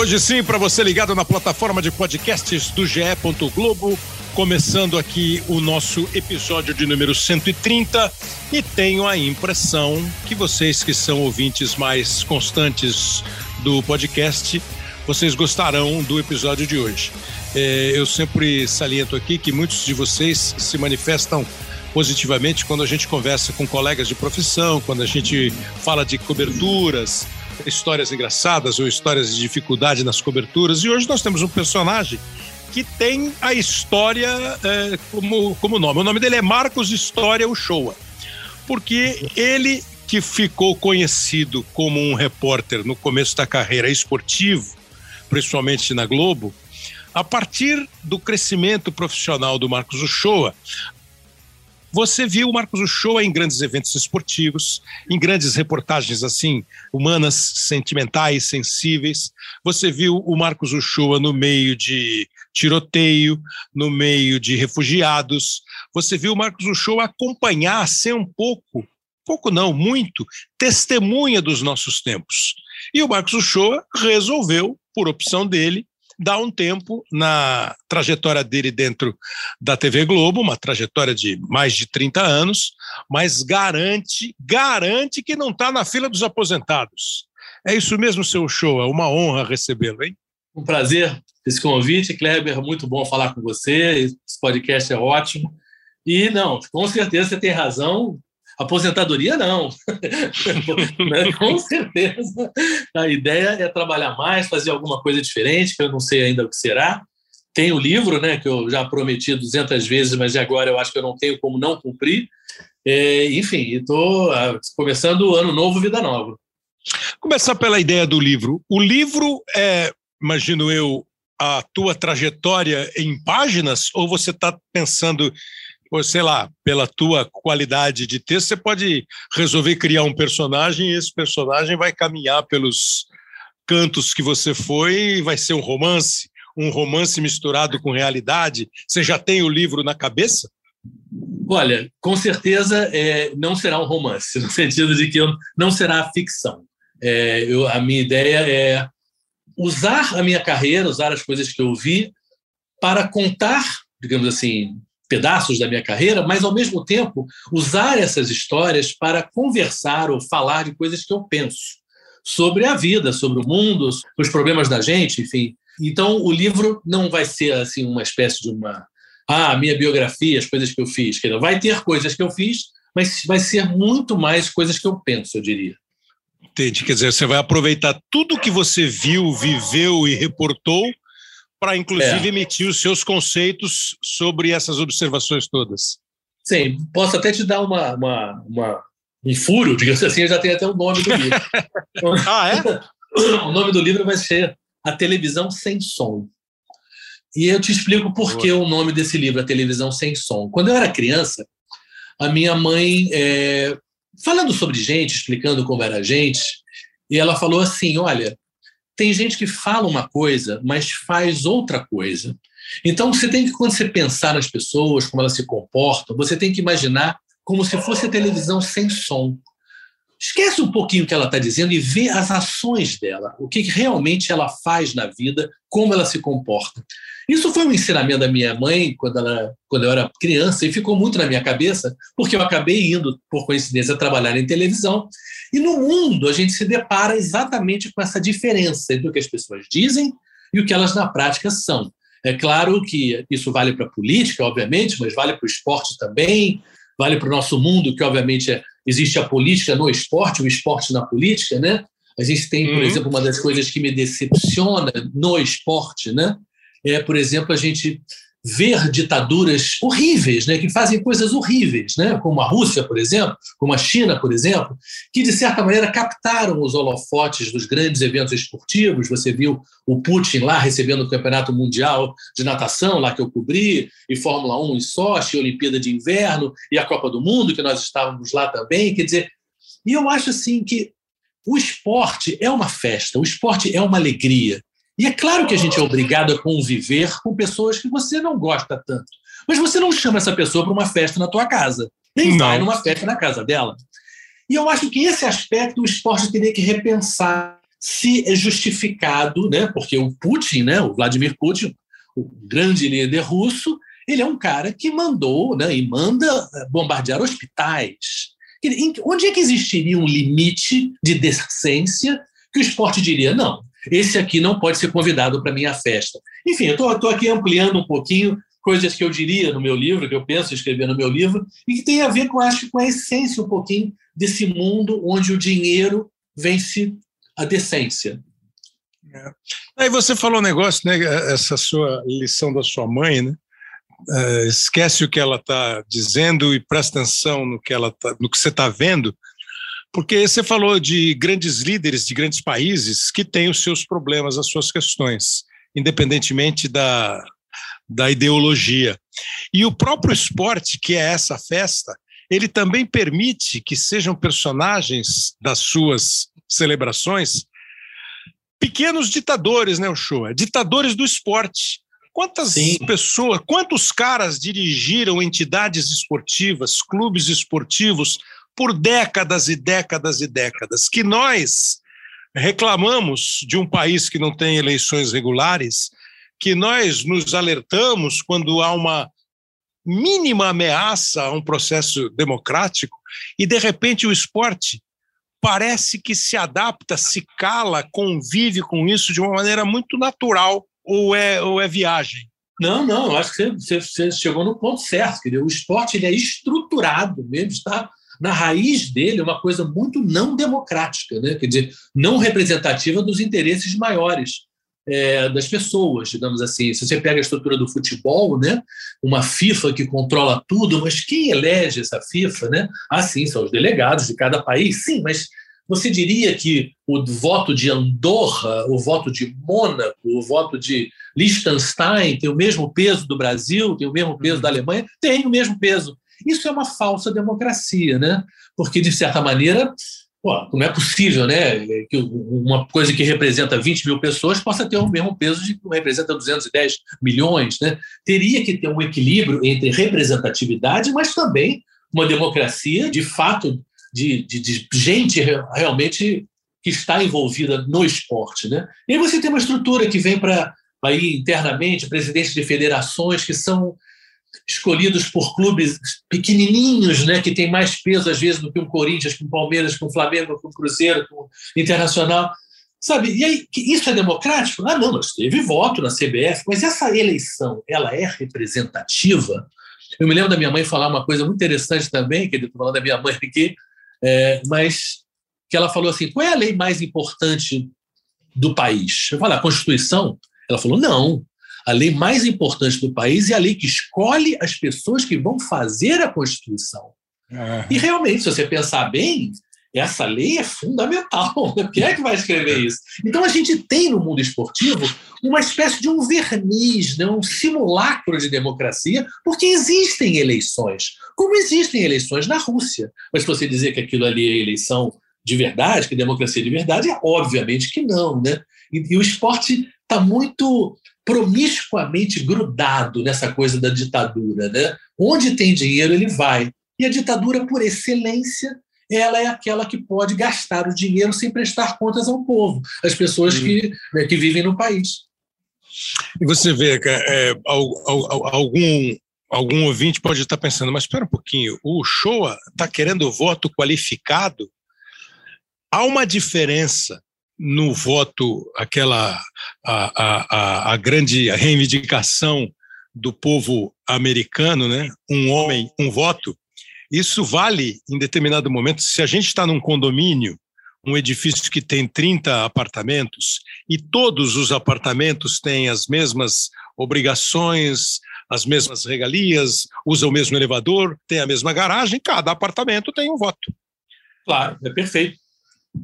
Hoje sim, para você ligado na plataforma de podcasts do GE. Globo, começando aqui o nosso episódio de número 130 e tenho a impressão que vocês que são ouvintes mais constantes do podcast, vocês gostarão do episódio de hoje. É, eu sempre saliento aqui que muitos de vocês se manifestam positivamente quando a gente conversa com colegas de profissão, quando a gente fala de coberturas, histórias engraçadas ou histórias de dificuldade nas coberturas. E hoje nós temos um personagem que tem a história é, como, como nome. O nome dele é Marcos História Uchoa, porque ele que ficou conhecido como um repórter no começo da carreira esportivo, principalmente na Globo, a partir do crescimento profissional do Marcos Uchoa, você viu o Marcos Uchoa em grandes eventos esportivos, em grandes reportagens assim, humanas, sentimentais, sensíveis. Você viu o Marcos Uchoa no meio de tiroteio, no meio de refugiados. Você viu o Marcos Uchoa acompanhar, ser um pouco, pouco não, muito, testemunha dos nossos tempos. E o Marcos Uchoa resolveu, por opção dele, dá um tempo na trajetória dele dentro da TV Globo, uma trajetória de mais de 30 anos, mas garante, garante que não está na fila dos aposentados. É isso mesmo, seu show, é uma honra recebê-lo, hein? Um prazer esse convite, Kleber, muito bom falar com você, esse podcast é ótimo. E não, com certeza você tem razão, Aposentadoria, não. Né? Com certeza. A ideia é trabalhar mais, fazer alguma coisa diferente, que eu não sei ainda o que será. Tem o livro, né, que eu já prometi 200 vezes, mas agora eu acho que eu não tenho como não cumprir. É, enfim, estou ah, começando o ano novo, vida nova. Começar pela ideia do livro. O livro é, imagino eu, a tua trajetória em páginas, ou você está pensando ou sei lá, pela tua qualidade de texto, você pode resolver criar um personagem e esse personagem vai caminhar pelos cantos que você foi e vai ser um romance, um romance misturado com realidade. Você já tem o livro na cabeça? Olha, com certeza é, não será um romance, no sentido de que eu, não será ficção. É, eu, a minha ideia é usar a minha carreira, usar as coisas que eu vi para contar, digamos assim, pedaços da minha carreira, mas ao mesmo tempo usar essas histórias para conversar ou falar de coisas que eu penso sobre a vida, sobre o mundo, os problemas da gente, enfim. Então o livro não vai ser assim uma espécie de uma ah, minha biografia, as coisas que eu fiz, vai ter coisas que eu fiz, mas vai ser muito mais coisas que eu penso, eu diria. Entendi, quer dizer, você vai aproveitar tudo que você viu, viveu e reportou para, inclusive, é. emitir os seus conceitos sobre essas observações todas. Sim, posso até te dar uma, uma, uma um furo, digamos assim, eu já tenho até o nome do livro. ah, é? o nome do livro vai ser A Televisão Sem Som. E eu te explico por que o nome desse livro, A Televisão Sem Som. Quando eu era criança, a minha mãe, é, falando sobre gente, explicando como era a gente, e ela falou assim: olha, tem gente que fala uma coisa, mas faz outra coisa. Então, você tem que, quando você pensar nas pessoas, como elas se comportam, você tem que imaginar como se fosse televisão sem som. Esquece um pouquinho o que ela está dizendo e vê as ações dela, o que realmente ela faz na vida, como ela se comporta. Isso foi um ensinamento da minha mãe quando, ela, quando eu era criança e ficou muito na minha cabeça, porque eu acabei indo, por coincidência, trabalhar em televisão. E no mundo a gente se depara exatamente com essa diferença entre o que as pessoas dizem e o que elas na prática são. É claro que isso vale para a política, obviamente, mas vale para o esporte também, vale para o nosso mundo, que obviamente é, existe a política no esporte, o esporte na política, né? A gente tem, por uhum. exemplo, uma das coisas que me decepciona no esporte, né? É, por exemplo, a gente ver ditaduras horríveis, né, que fazem coisas horríveis, né, como a Rússia, por exemplo, como a China, por exemplo, que de certa maneira captaram os holofotes dos grandes eventos esportivos. Você viu o Putin lá recebendo o Campeonato Mundial de Natação, lá que eu cobri, e Fórmula 1 em Sochi, Olimpíada de Inverno e a Copa do Mundo, que nós estávamos lá também. Quer dizer, e eu acho assim que o esporte é uma festa, o esporte é uma alegria. E é claro que a gente é obrigado a conviver com pessoas que você não gosta tanto. Mas você não chama essa pessoa para uma festa na tua casa. Nem não. vai numa festa na casa dela. E eu acho que esse aspecto o esporte teria que repensar. se é justificado, né? Porque o Putin, né? O Vladimir Putin, o grande líder russo, ele é um cara que mandou, né? E manda eh, bombardear hospitais. Onde é que existiria um limite de decência que o esporte diria não? Esse aqui não pode ser convidado para minha festa. Enfim, eu estou aqui ampliando um pouquinho coisas que eu diria no meu livro, que eu penso escrever no meu livro, e que tem a ver com, acho, com a essência um pouquinho desse mundo onde o dinheiro vence a decência. É. Aí você falou um negócio, né? Essa sua lição da sua mãe, né? Uh, esquece o que ela está dizendo e presta atenção no que ela tá, no que você está vendo, porque você falou de grandes líderes de grandes países que têm os seus problemas, as suas questões, independentemente da, da ideologia. E o próprio esporte, que é essa festa, ele também permite que sejam personagens das suas celebrações pequenos ditadores, né, Uchoa? Ditadores do esporte. Quantas Sim. pessoas, quantos caras dirigiram entidades esportivas, clubes esportivos por décadas e décadas e décadas? Que nós reclamamos de um país que não tem eleições regulares, que nós nos alertamos quando há uma mínima ameaça a um processo democrático e, de repente, o esporte parece que se adapta, se cala, convive com isso de uma maneira muito natural, ou é, ou é viagem? Não, não, acho que você, você chegou no ponto certo. Quer dizer, o esporte ele é estruturado mesmo, está na raiz dele uma coisa muito não democrática, né? quer dizer, não representativa dos interesses maiores é, das pessoas, digamos assim. Se você pega a estrutura do futebol, né, uma FIFA que controla tudo, mas quem elege essa FIFA? Né? Ah, sim, são os delegados de cada país, sim, mas você diria que o voto de Andorra, o voto de Mônaco, o voto de Liechtenstein tem o mesmo peso do Brasil, tem o mesmo peso uhum. da Alemanha? Tem o mesmo peso. Isso é uma falsa democracia, né? Porque, de certa maneira, Pô, não é possível, né? Que uma coisa que representa 20 mil pessoas possa ter o mesmo peso de que representa 210 milhões, né? Teria que ter um equilíbrio entre representatividade, mas também uma democracia de fato de, de, de gente realmente que está envolvida no esporte, né? E aí você tem uma estrutura que vem para aí internamente presidentes de federações que são escolhidos por clubes pequenininhos, né, que tem mais peso às vezes do que um Corinthians, com um Palmeiras, com um Flamengo, com um Cruzeiro, com um Internacional, sabe? E aí, isso é democrático? Ah, não, mas teve voto na CBF, mas essa eleição, ela é representativa? Eu me lembro da minha mãe falar uma coisa muito interessante também, que estou falando da minha mãe aqui, é, mas que ela falou assim, qual é a lei mais importante do país? Eu falei, a Constituição? Ela falou, não, a lei mais importante do país é a lei que escolhe as pessoas que vão fazer a Constituição. E realmente, se você pensar bem, essa lei é fundamental. Quem é que vai escrever isso? Então a gente tem no mundo esportivo uma espécie de um verniz, né? um simulacro de democracia, porque existem eleições, como existem eleições na Rússia. Mas se você dizer que aquilo ali é eleição de verdade, que é democracia de verdade, é obviamente que não. Né? E, e o esporte está muito promiscuamente grudado nessa coisa da ditadura. Né? Onde tem dinheiro, ele vai. E a ditadura, por excelência, ela é aquela que pode gastar o dinheiro sem prestar contas ao povo, as pessoas que, né, que vivem no país. E você vê, é, algum, algum ouvinte pode estar pensando, mas espera um pouquinho, o Shoa está querendo voto qualificado? Há uma diferença no voto, aquela a, a, a, grande reivindicação do povo americano, né? um homem, um voto, isso vale em determinado momento. Se a gente está num condomínio, um edifício que tem 30 apartamentos, e todos os apartamentos têm as mesmas obrigações, as mesmas regalias, usa o mesmo elevador, tem a mesma garagem, cada apartamento tem um voto. Claro, é perfeito.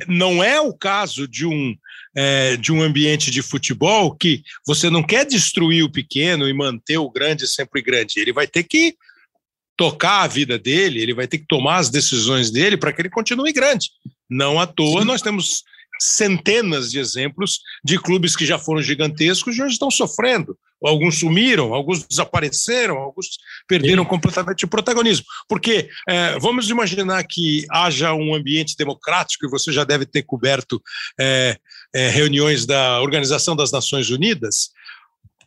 Não é o caso de um, é, de um ambiente de futebol que você não quer destruir o pequeno e manter o grande sempre grande. Ele vai ter que tocar a vida dele, ele vai ter que tomar as decisões dele para que ele continue grande. Não à toa, Sim. nós temos centenas de exemplos de clubes que já foram gigantescos e hoje estão sofrendo alguns sumiram, alguns desapareceram, alguns perderam Sim. completamente o protagonismo. Porque é, vamos imaginar que haja um ambiente democrático, e você já deve ter coberto é, é, reuniões da Organização das Nações Unidas.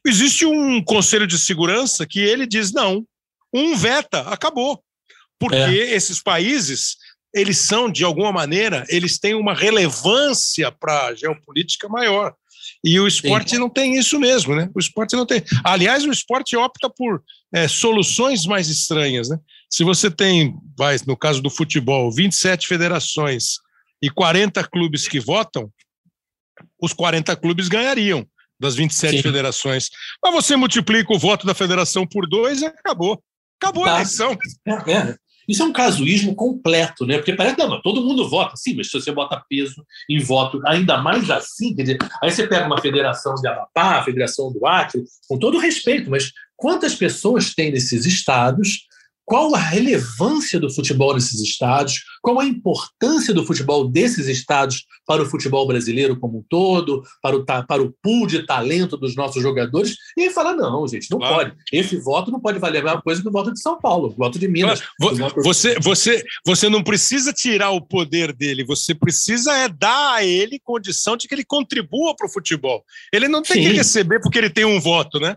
Existe um conselho de segurança que ele diz: não, um veta, acabou. Porque é. esses países eles são, de alguma maneira, eles têm uma relevância para a geopolítica maior. E o esporte Sim. não tem isso mesmo, né? O esporte não tem. Aliás, o esporte opta por é, soluções mais estranhas, né? Se você tem, vai, no caso do futebol, 27 federações e 40 clubes que votam, os 40 clubes ganhariam das 27 Sim. federações. Mas você multiplica o voto da federação por dois e acabou. Acabou tá. a eleição. É, é. Isso é um casuísmo completo, né? Porque parece que todo mundo vota, sim, mas se você bota peso em voto, ainda mais assim, quer dizer, aí você pega uma federação de Amapá, a federação do Acre, com todo respeito, mas quantas pessoas tem nesses estados qual a relevância do futebol nesses estados, qual a importância do futebol desses estados para o futebol brasileiro como um todo, para o, para o pool de talento dos nossos jogadores, e aí fala: não, gente, não claro. pode. Esse voto não pode valer a mesma coisa que o voto de São Paulo, o voto de Minas. Voto... Você, você, você não precisa tirar o poder dele, você precisa é dar a ele condição de que ele contribua para o futebol. Ele não tem Sim. que receber porque ele tem um voto, né?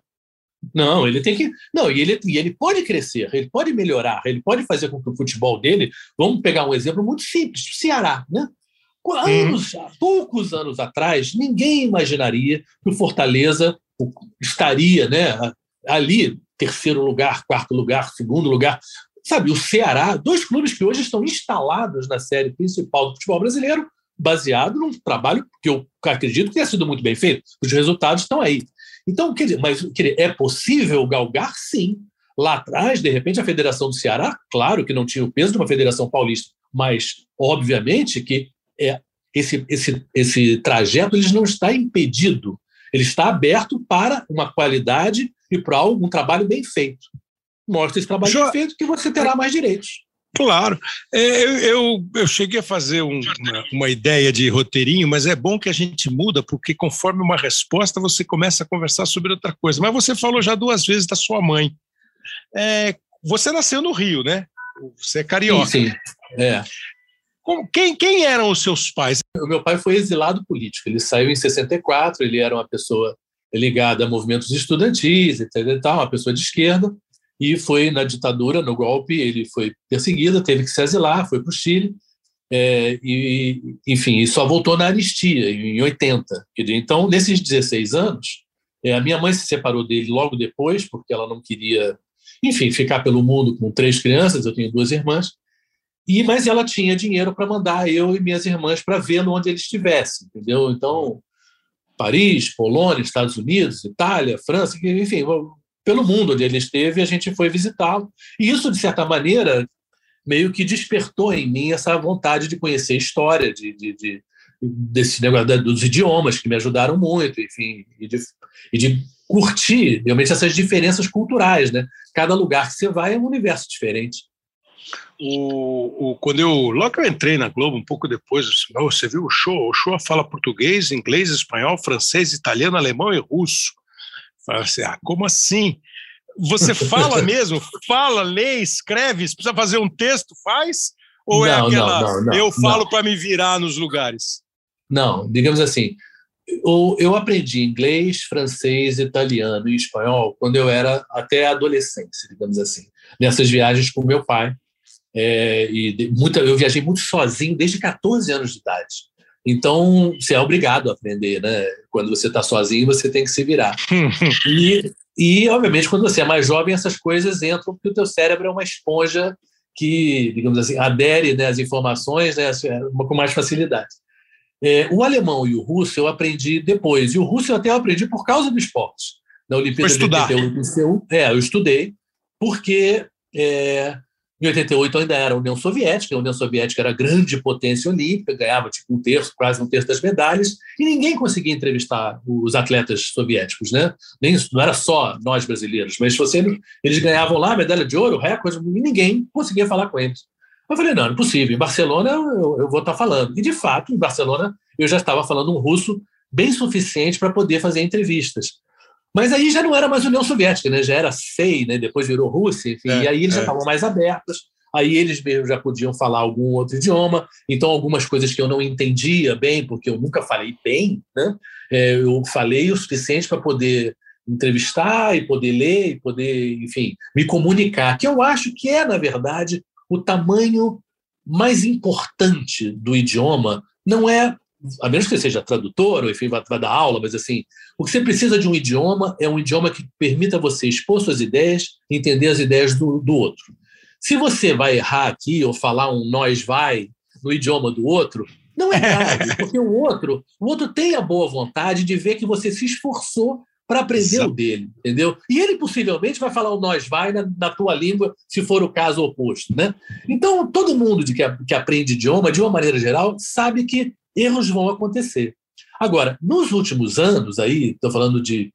Não, ele tem que. Não, e ele, e ele pode crescer, ele pode melhorar, ele pode fazer com que o futebol dele. Vamos pegar um exemplo muito simples: Ceará, né? Anos, hum. poucos anos atrás, ninguém imaginaria que o Fortaleza estaria né, ali, terceiro lugar, quarto lugar, segundo lugar. Sabe, o Ceará, dois clubes que hoje estão instalados na série principal do futebol brasileiro, baseado num trabalho que eu acredito que tenha sido muito bem feito. Os resultados estão aí. Então, quer dizer, mas quer dizer, é possível galgar? Sim. Lá atrás, de repente, a Federação do Ceará, claro que não tinha o peso de uma Federação Paulista, mas, obviamente, que é, esse, esse, esse trajeto ele não está impedido, ele está aberto para uma qualidade e para um trabalho bem feito. Mostra esse trabalho jo... bem feito que você terá mais direitos. Claro. É, eu, eu, eu, cheguei a fazer um, uma, uma, ideia de roteirinho, mas é bom que a gente muda, porque conforme uma resposta você começa a conversar sobre outra coisa. Mas você falou já duas vezes da sua mãe. É, você nasceu no Rio, né? Você é carioca. Sim, sim. É. Quem, quem eram os seus pais? O meu pai foi exilado político. Ele saiu em 64, ele era uma pessoa ligada a movimentos estudantis, etc. Uma pessoa de esquerda e foi na ditadura, no golpe, ele foi perseguido, teve que se exilar, foi para o Chile, é, e, enfim, e só voltou na anistia, em 80. Então, nesses 16 anos, é, a minha mãe se separou dele logo depois, porque ela não queria, enfim, ficar pelo mundo com três crianças, eu tenho duas irmãs, e mas ela tinha dinheiro para mandar eu e minhas irmãs para vê-lo onde ele estivesse, entendeu? Então, Paris, Polônia, Estados Unidos, Itália, França, enfim, pelo mundo onde ele esteve, a gente foi visitá-lo. E isso, de certa maneira, meio que despertou em mim essa vontade de conhecer história, de, de, de desse negócio dos idiomas que me ajudaram muito, enfim, e de, e de curtir realmente essas diferenças culturais, né? Cada lugar que você vai é um universo diferente. O, o, quando eu logo que eu entrei na Globo um pouco depois você viu o show o show fala português inglês espanhol francês italiano alemão e russo Assim, ah, como assim? Você fala mesmo? Fala, lê, escreve? Se precisa fazer um texto, faz? Ou é não, é aquela não, não, eu falo para me virar nos lugares? Não, digamos assim, eu, eu aprendi inglês, francês, italiano e espanhol quando eu era até adolescente, digamos assim, nessas viagens com meu pai. É, e muita, eu viajei muito sozinho desde 14 anos de idade. Então, você é obrigado a aprender, né? Quando você está sozinho, você tem que se virar. e, e, obviamente, quando você é mais jovem, essas coisas entram porque o teu cérebro é uma esponja que, digamos assim, adere né, às informações né, com mais facilidade. É, o alemão e o russo eu aprendi depois. E o russo eu até aprendi por causa do esporte. Na Olimpíada de 88, é, eu estudei, porque é, em 88 ainda era a União Soviética, a União Soviética era a grande potência olímpica, ganhava tipo um terço, quase um terço das medalhas, e ninguém conseguia entrevistar os atletas soviéticos, né? Nem, não era só nós brasileiros, mas você, eles ganhavam lá medalha de ouro, recorde, e ninguém conseguia falar com eles. Eu falei, não, não é possível, em Barcelona eu, eu vou estar falando. E, de fato, em Barcelona eu já estava falando um russo bem suficiente para poder fazer entrevistas. Mas aí já não era mais União Soviética, né? já era SEI, né? depois virou Rússia, enfim, é, e aí eles é. já estavam mais abertos, aí eles mesmos já podiam falar algum outro idioma, então algumas coisas que eu não entendia bem, porque eu nunca falei bem, né? É, eu falei o suficiente para poder entrevistar e poder ler e poder, enfim, me comunicar, que eu acho que é, na verdade, o tamanho mais importante do idioma, não é a menos que você seja tradutor ou enfim vai, vai, dar aula, mas assim, o que você precisa de um idioma é um idioma que permita você expor suas ideias e entender as ideias do, do outro. Se você vai errar aqui ou falar um nós vai no idioma do outro, não é grave, porque o outro, o outro tem a boa vontade de ver que você se esforçou para aprender Exato. o dele, entendeu? E ele possivelmente vai falar o nós vai na, na, tua língua, se for o caso oposto, né? Então, todo mundo de que, que aprende idioma, de uma maneira geral, sabe que erros vão acontecer. Agora, nos últimos anos, aí, estou falando de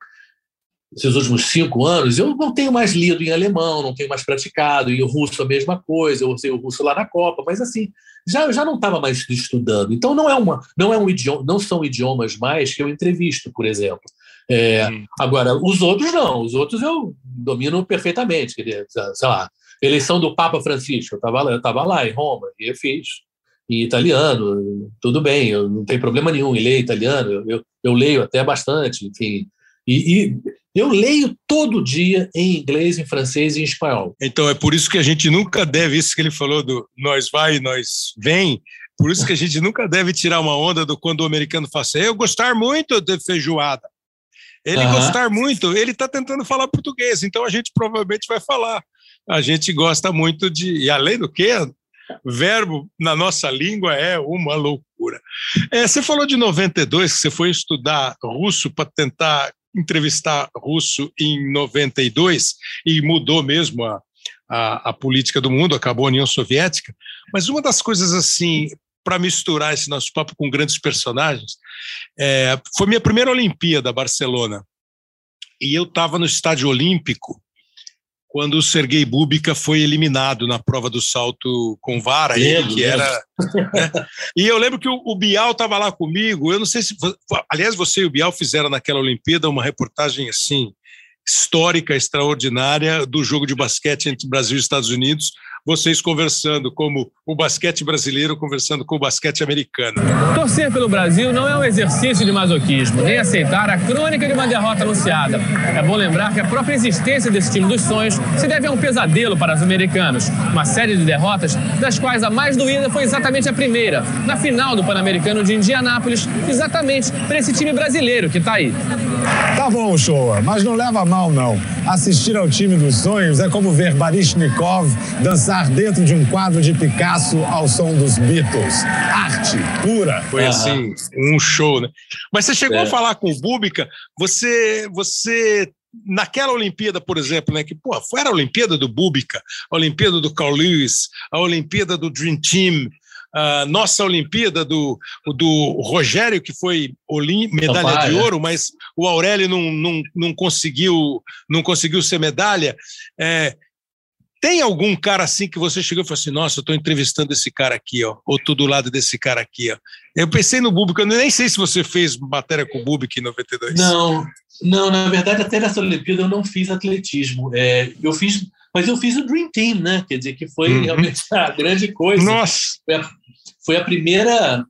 esses últimos cinco anos, eu não tenho mais lido em alemão, não tenho mais praticado, em russo a mesma coisa, eu sei o russo lá na Copa, mas assim, já, já não estava mais estudando. Então não é uma, não é um idioma, não são idiomas mais que eu entrevisto, por exemplo. É. Agora, os outros não, os outros eu domino perfeitamente. Sei lá, eleição do Papa Francisco, eu estava lá, eu lá em Roma e eu fiz em italiano, tudo bem, eu não tenho problema nenhum em ler italiano, eu, eu, eu leio até bastante, enfim. E, e, eu leio todo dia em inglês, em francês e em espanhol. Então é por isso que a gente nunca deve, isso que ele falou do nós vai, nós vem, por isso que a gente nunca deve tirar uma onda do quando o americano fala assim, eu gostar muito de feijoada. Ele uhum. gostar muito, ele está tentando falar português, então a gente provavelmente vai falar. A gente gosta muito de. E além do que, verbo na nossa língua é uma loucura. É, você falou de 92, que você foi estudar russo para tentar entrevistar russo em 92 e mudou mesmo a, a, a, política do mundo, acabou a União Soviética. Mas uma das coisas assim, para misturar esse nosso papo com grandes personagens, é, foi minha primeira Olimpíada, Barcelona. E eu estava no Estádio Olímpico quando o Sergei Búbica foi eliminado na prova do salto com vara, ele que era. Né? E eu lembro que o, o Bial estava lá comigo. Eu não sei se. Aliás, você e o Bial fizeram naquela Olimpíada uma reportagem assim histórica, extraordinária do jogo de basquete entre Brasil e Estados Unidos, vocês conversando como o basquete brasileiro conversando com o basquete americano. Torcer pelo Brasil não é um exercício de masoquismo, nem aceitar a crônica de uma derrota anunciada. É bom lembrar que a própria existência desse time dos sonhos se deve a um pesadelo para os americanos. Uma série de derrotas, das quais a mais doída foi exatamente a primeira, na final do Pan-Americano de Indianápolis, exatamente para esse time brasileiro que está aí. Tá bom, Showa, mas não leva mal não. Assistir ao time dos sonhos é como ver Barishnikov dançar dentro de um quadro de Picasso ao som dos Beatles. Arte pura. Foi assim, um show, né? Mas você chegou é. a falar com o Búbica, você, você naquela Olimpíada, por exemplo, né, que pô, foi a Olimpíada do Búbica, a Olimpíada do Carl Lewis, a Olimpíada do Dream Team, a nossa Olimpíada do, do Rogério, que foi medalha de ouro, mas o Aurélio não, não, não, conseguiu, não conseguiu ser medalha. É, tem algum cara assim que você chegou e falou assim: nossa, eu estou entrevistando esse cara aqui, ó, ou estou do lado desse cara aqui, ó. Eu pensei no Bubic, eu nem sei se você fez matéria com o Bubic em 92. Não, não, na verdade, até nessa Olimpíada eu não fiz atletismo. É, eu fiz, mas eu fiz o Dream Team, né? Quer dizer, que foi uhum. realmente a grande coisa. Nossa! Foi a, foi a primeira.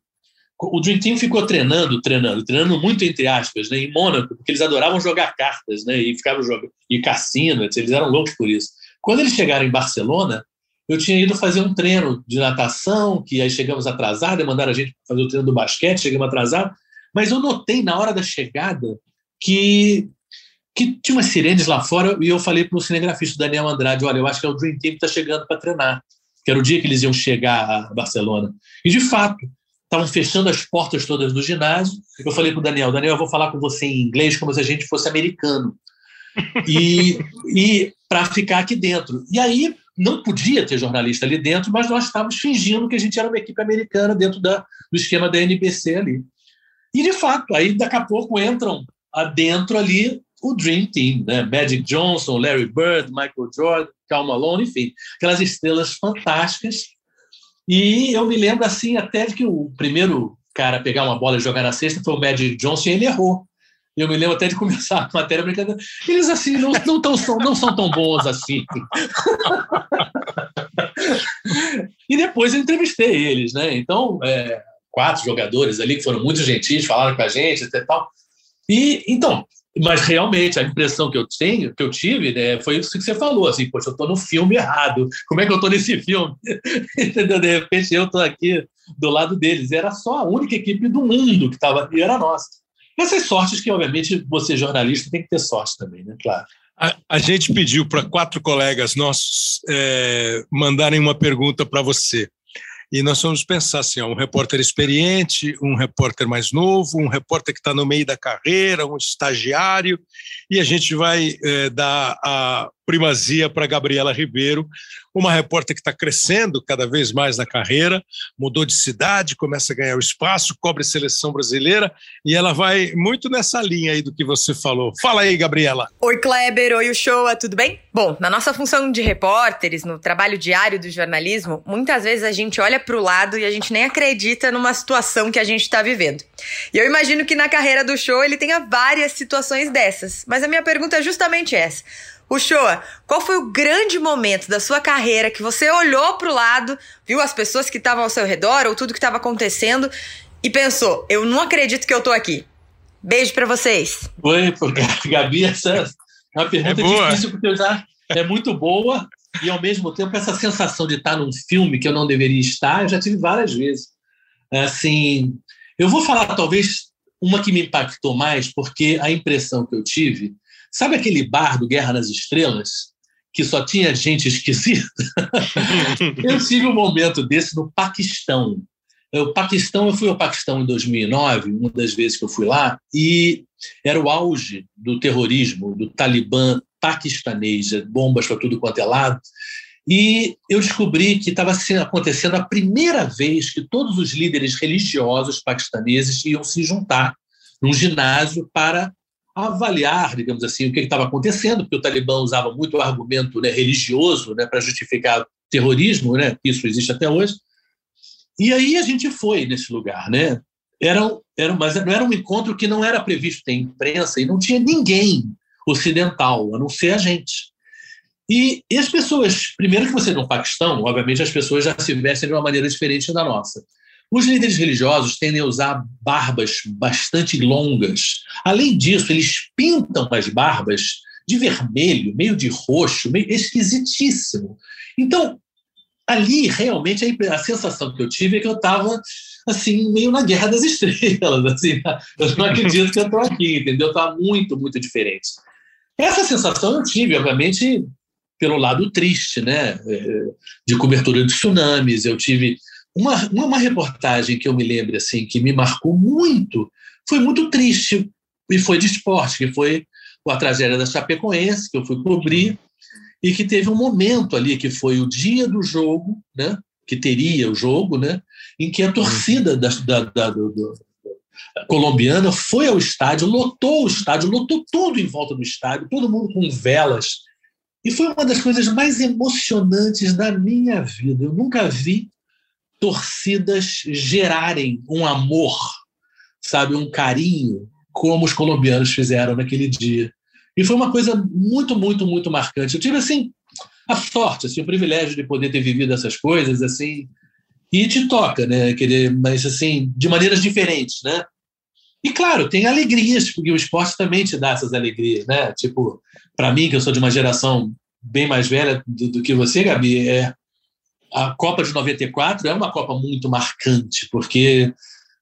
O Dream Team ficou treinando, treinando, treinando muito entre aspas, né, em Mônaco, porque eles adoravam jogar cartas, né, e ficavam jogando, e cassino, eles eram loucos por isso. Quando eles chegaram em Barcelona, eu tinha ido fazer um treino de natação, que aí chegamos atrasados, mandaram a gente fazer o treino do basquete, chegamos atrasados, mas eu notei na hora da chegada que, que tinha umas sirenes lá fora e eu falei para o cinegrafista Daniel Andrade, olha, eu acho que é o Dream Team que está chegando para treinar que era o dia que eles iam chegar a Barcelona. E, de fato, estavam fechando as portas todas do ginásio. Eu falei para o Daniel, Daniel, eu vou falar com você em inglês como se a gente fosse americano. E, e para ficar aqui dentro. E aí, não podia ter jornalista ali dentro, mas nós estávamos fingindo que a gente era uma equipe americana dentro da, do esquema da NBC ali. E, de fato, aí daqui a pouco entram adentro ali o Dream Team, né? Magic Johnson, Larry Bird, Michael Jordan, Cal Malone, enfim, aquelas estrelas fantásticas. E eu me lembro assim até de que o primeiro cara a pegar uma bola e jogar na cesta foi o Magic Johnson e ele errou. Eu me lembro até de começar a matéria brincando. Eles assim não, não, tão, não são tão bons assim. e depois eu entrevistei eles, né? Então, é, quatro jogadores ali que foram muito gentis, falaram com a gente e tal. E então, mas realmente a impressão que eu tenho, que eu tive, né, foi isso que você falou, assim, poxa, eu estou no filme errado. Como é que eu estou nesse filme? Entendeu? De repente eu estou aqui do lado deles. Era só a única equipe do mundo que estava e era nossa. Essas sortes que, obviamente, você jornalista tem que ter sorte também, né? Claro. A, a gente pediu para quatro colegas nossos é, mandarem uma pergunta para você. E nós vamos pensar assim: ó, um repórter experiente, um repórter mais novo, um repórter que está no meio da carreira, um estagiário, e a gente vai é, dar a primazia para Gabriela Ribeiro, uma repórter que está crescendo cada vez mais na carreira, mudou de cidade, começa a ganhar o espaço, cobre seleção brasileira, e ela vai muito nessa linha aí do que você falou. Fala aí, Gabriela. Oi, Kleber. Oi, Uchoa. Tudo bem? Bom, na nossa função de repórteres, no trabalho diário do jornalismo, muitas vezes a gente olha para o lado e a gente nem acredita numa situação que a gente está vivendo. E eu imagino que na carreira do show ele tenha várias situações dessas. Mas a minha pergunta é justamente essa. O Shoa, qual foi o grande momento da sua carreira que você olhou para o lado, viu as pessoas que estavam ao seu redor ou tudo que estava acontecendo e pensou: eu não acredito que eu tô aqui? Beijo para vocês. Oi, Gabi, essa é uma pergunta é difícil porque eu já é muito boa e ao mesmo tempo essa sensação de estar num filme que eu não deveria estar, eu já tive várias vezes. Assim, eu vou falar talvez uma que me impactou mais porque a impressão que eu tive Sabe aquele bar do Guerra nas Estrelas? Que só tinha gente esquisita? eu tive um momento desse no Paquistão. O Paquistão, eu fui ao Paquistão em 2009, uma das vezes que eu fui lá, e era o auge do terrorismo, do Talibã paquistanês, bombas para tudo quanto é lado. E eu descobri que estava acontecendo a primeira vez que todos os líderes religiosos paquistaneses iam se juntar num ginásio para avaliar, digamos assim, o que estava acontecendo, porque o Talibã usava muito o argumento né, religioso né, para justificar terrorismo, né, isso existe até hoje. E aí a gente foi nesse lugar, né? Era, era, mas era um encontro que não era previsto ter imprensa e não tinha ninguém ocidental, a não ser a gente. E, e as pessoas, primeiro que você no Paquistão, obviamente as pessoas já se vestem de uma maneira diferente da nossa. Os líderes religiosos tendem a usar barbas bastante longas. Além disso, eles pintam as barbas de vermelho, meio de roxo, meio esquisitíssimo. Então, ali realmente a, sensação que eu tive é que eu estava assim meio na guerra das estrelas, assim, eu não acredito que eu estou aqui, entendeu? Está muito, muito diferente. Essa sensação eu tive, obviamente, pelo lado triste, né? É, de cobertura de tsunamis, eu tive uma, uma reportagem que eu me lembro assim, que me marcou muito, foi muito triste, e foi de esporte, que foi a tragédia da Chapecoense, que eu fui cobrir, e que teve um momento ali, que foi o dia do jogo, né, que teria o jogo, né, em que a torcida da, da, da do, do, colombiana foi ao estádio, lotou o estádio, lotou tudo em volta do estádio, todo mundo com velas. E foi uma das coisas mais emocionantes da minha vida. Eu nunca vi torcidas gerarem um amor, sabe, um carinho, como os colombianos fizeram naquele dia. E foi uma coisa muito, muito, muito marcante. Eu tive assim a sorte, assim, o privilégio de poder ter vivido essas coisas assim, e te toca, né, querer, mas assim, de maneiras diferentes, né? E claro, tem alegrias, porque o esporte também te dá essas alegrias, né? Tipo, para mim, que eu sou de uma geração bem mais velha do, do que você, Gabi, é a Copa de 94 é uma Copa muito marcante, porque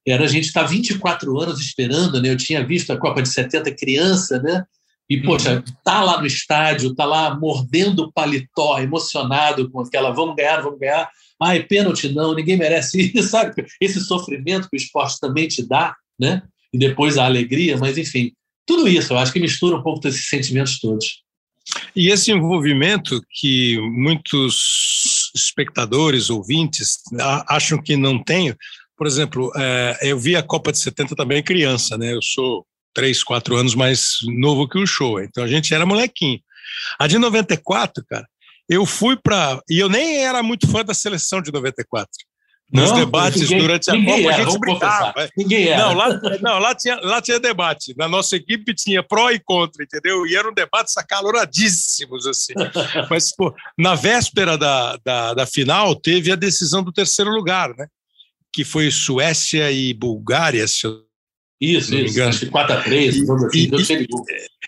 era a gente estar tá 24 anos esperando, né? Eu tinha visto a Copa de 70 criança, né? E, poxa, uhum. tá lá no estádio, tá lá mordendo o paletó, emocionado com aquela vamos ganhar, vamos ganhar. Ai, pênalti não, ninguém merece isso, sabe? Esse sofrimento que o esporte também te dá, né? E depois a alegria, mas enfim, tudo isso eu acho que mistura um pouco desses sentimentos todos. E esse envolvimento que muitos espectadores, ouvintes, acham que não tenho, por exemplo, é, eu vi a Copa de 70 também criança, né? Eu sou três, quatro anos mais novo que o show, então a gente era molequinho. A de 94, cara, eu fui para. E eu nem era muito fã da seleção de 94. Nos não, debates ninguém, durante a Copa, era, a gente brincava. Ninguém era. Não, lá, não lá, tinha, lá tinha debate. Na nossa equipe tinha pró e contra, entendeu? E eram debates acaloradíssimos, assim. Mas, pô, na véspera da, da, da final, teve a decisão do terceiro lugar, né? Que foi Suécia e Bulgária, se eu isso, isso. Acho que 4x3, assim,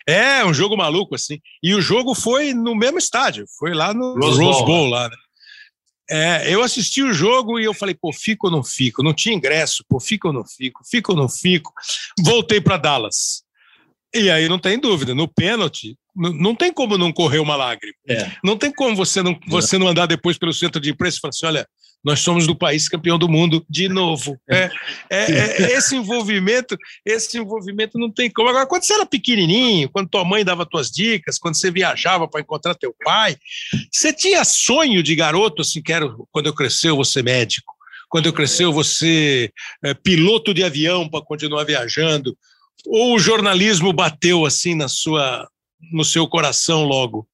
É, um jogo maluco, assim. E o jogo foi no mesmo estádio, foi lá no Rose, Rose Bowl, lá, né? É, eu assisti o jogo e eu falei, pô, fico ou não fico? Não tinha ingresso, pô, fico ou não fico? Fico ou não fico? Voltei para Dallas. E aí não tem dúvida, no pênalti, não tem como não correr uma lágrima. É. Não tem como você não, você não andar depois pelo centro de imprensa e falar assim: olha, nós somos do país campeão do mundo de novo. É, é, é, esse envolvimento, esse envolvimento não tem como. Agora, quando você era pequenininho, quando tua mãe dava tuas dicas, quando você viajava para encontrar teu pai, você tinha sonho de garoto assim, quero quando eu crescer eu vou ser médico. Quando eu crescer eu vou ser é, piloto de avião para continuar viajando. Ou o jornalismo bateu assim na sua no seu coração logo?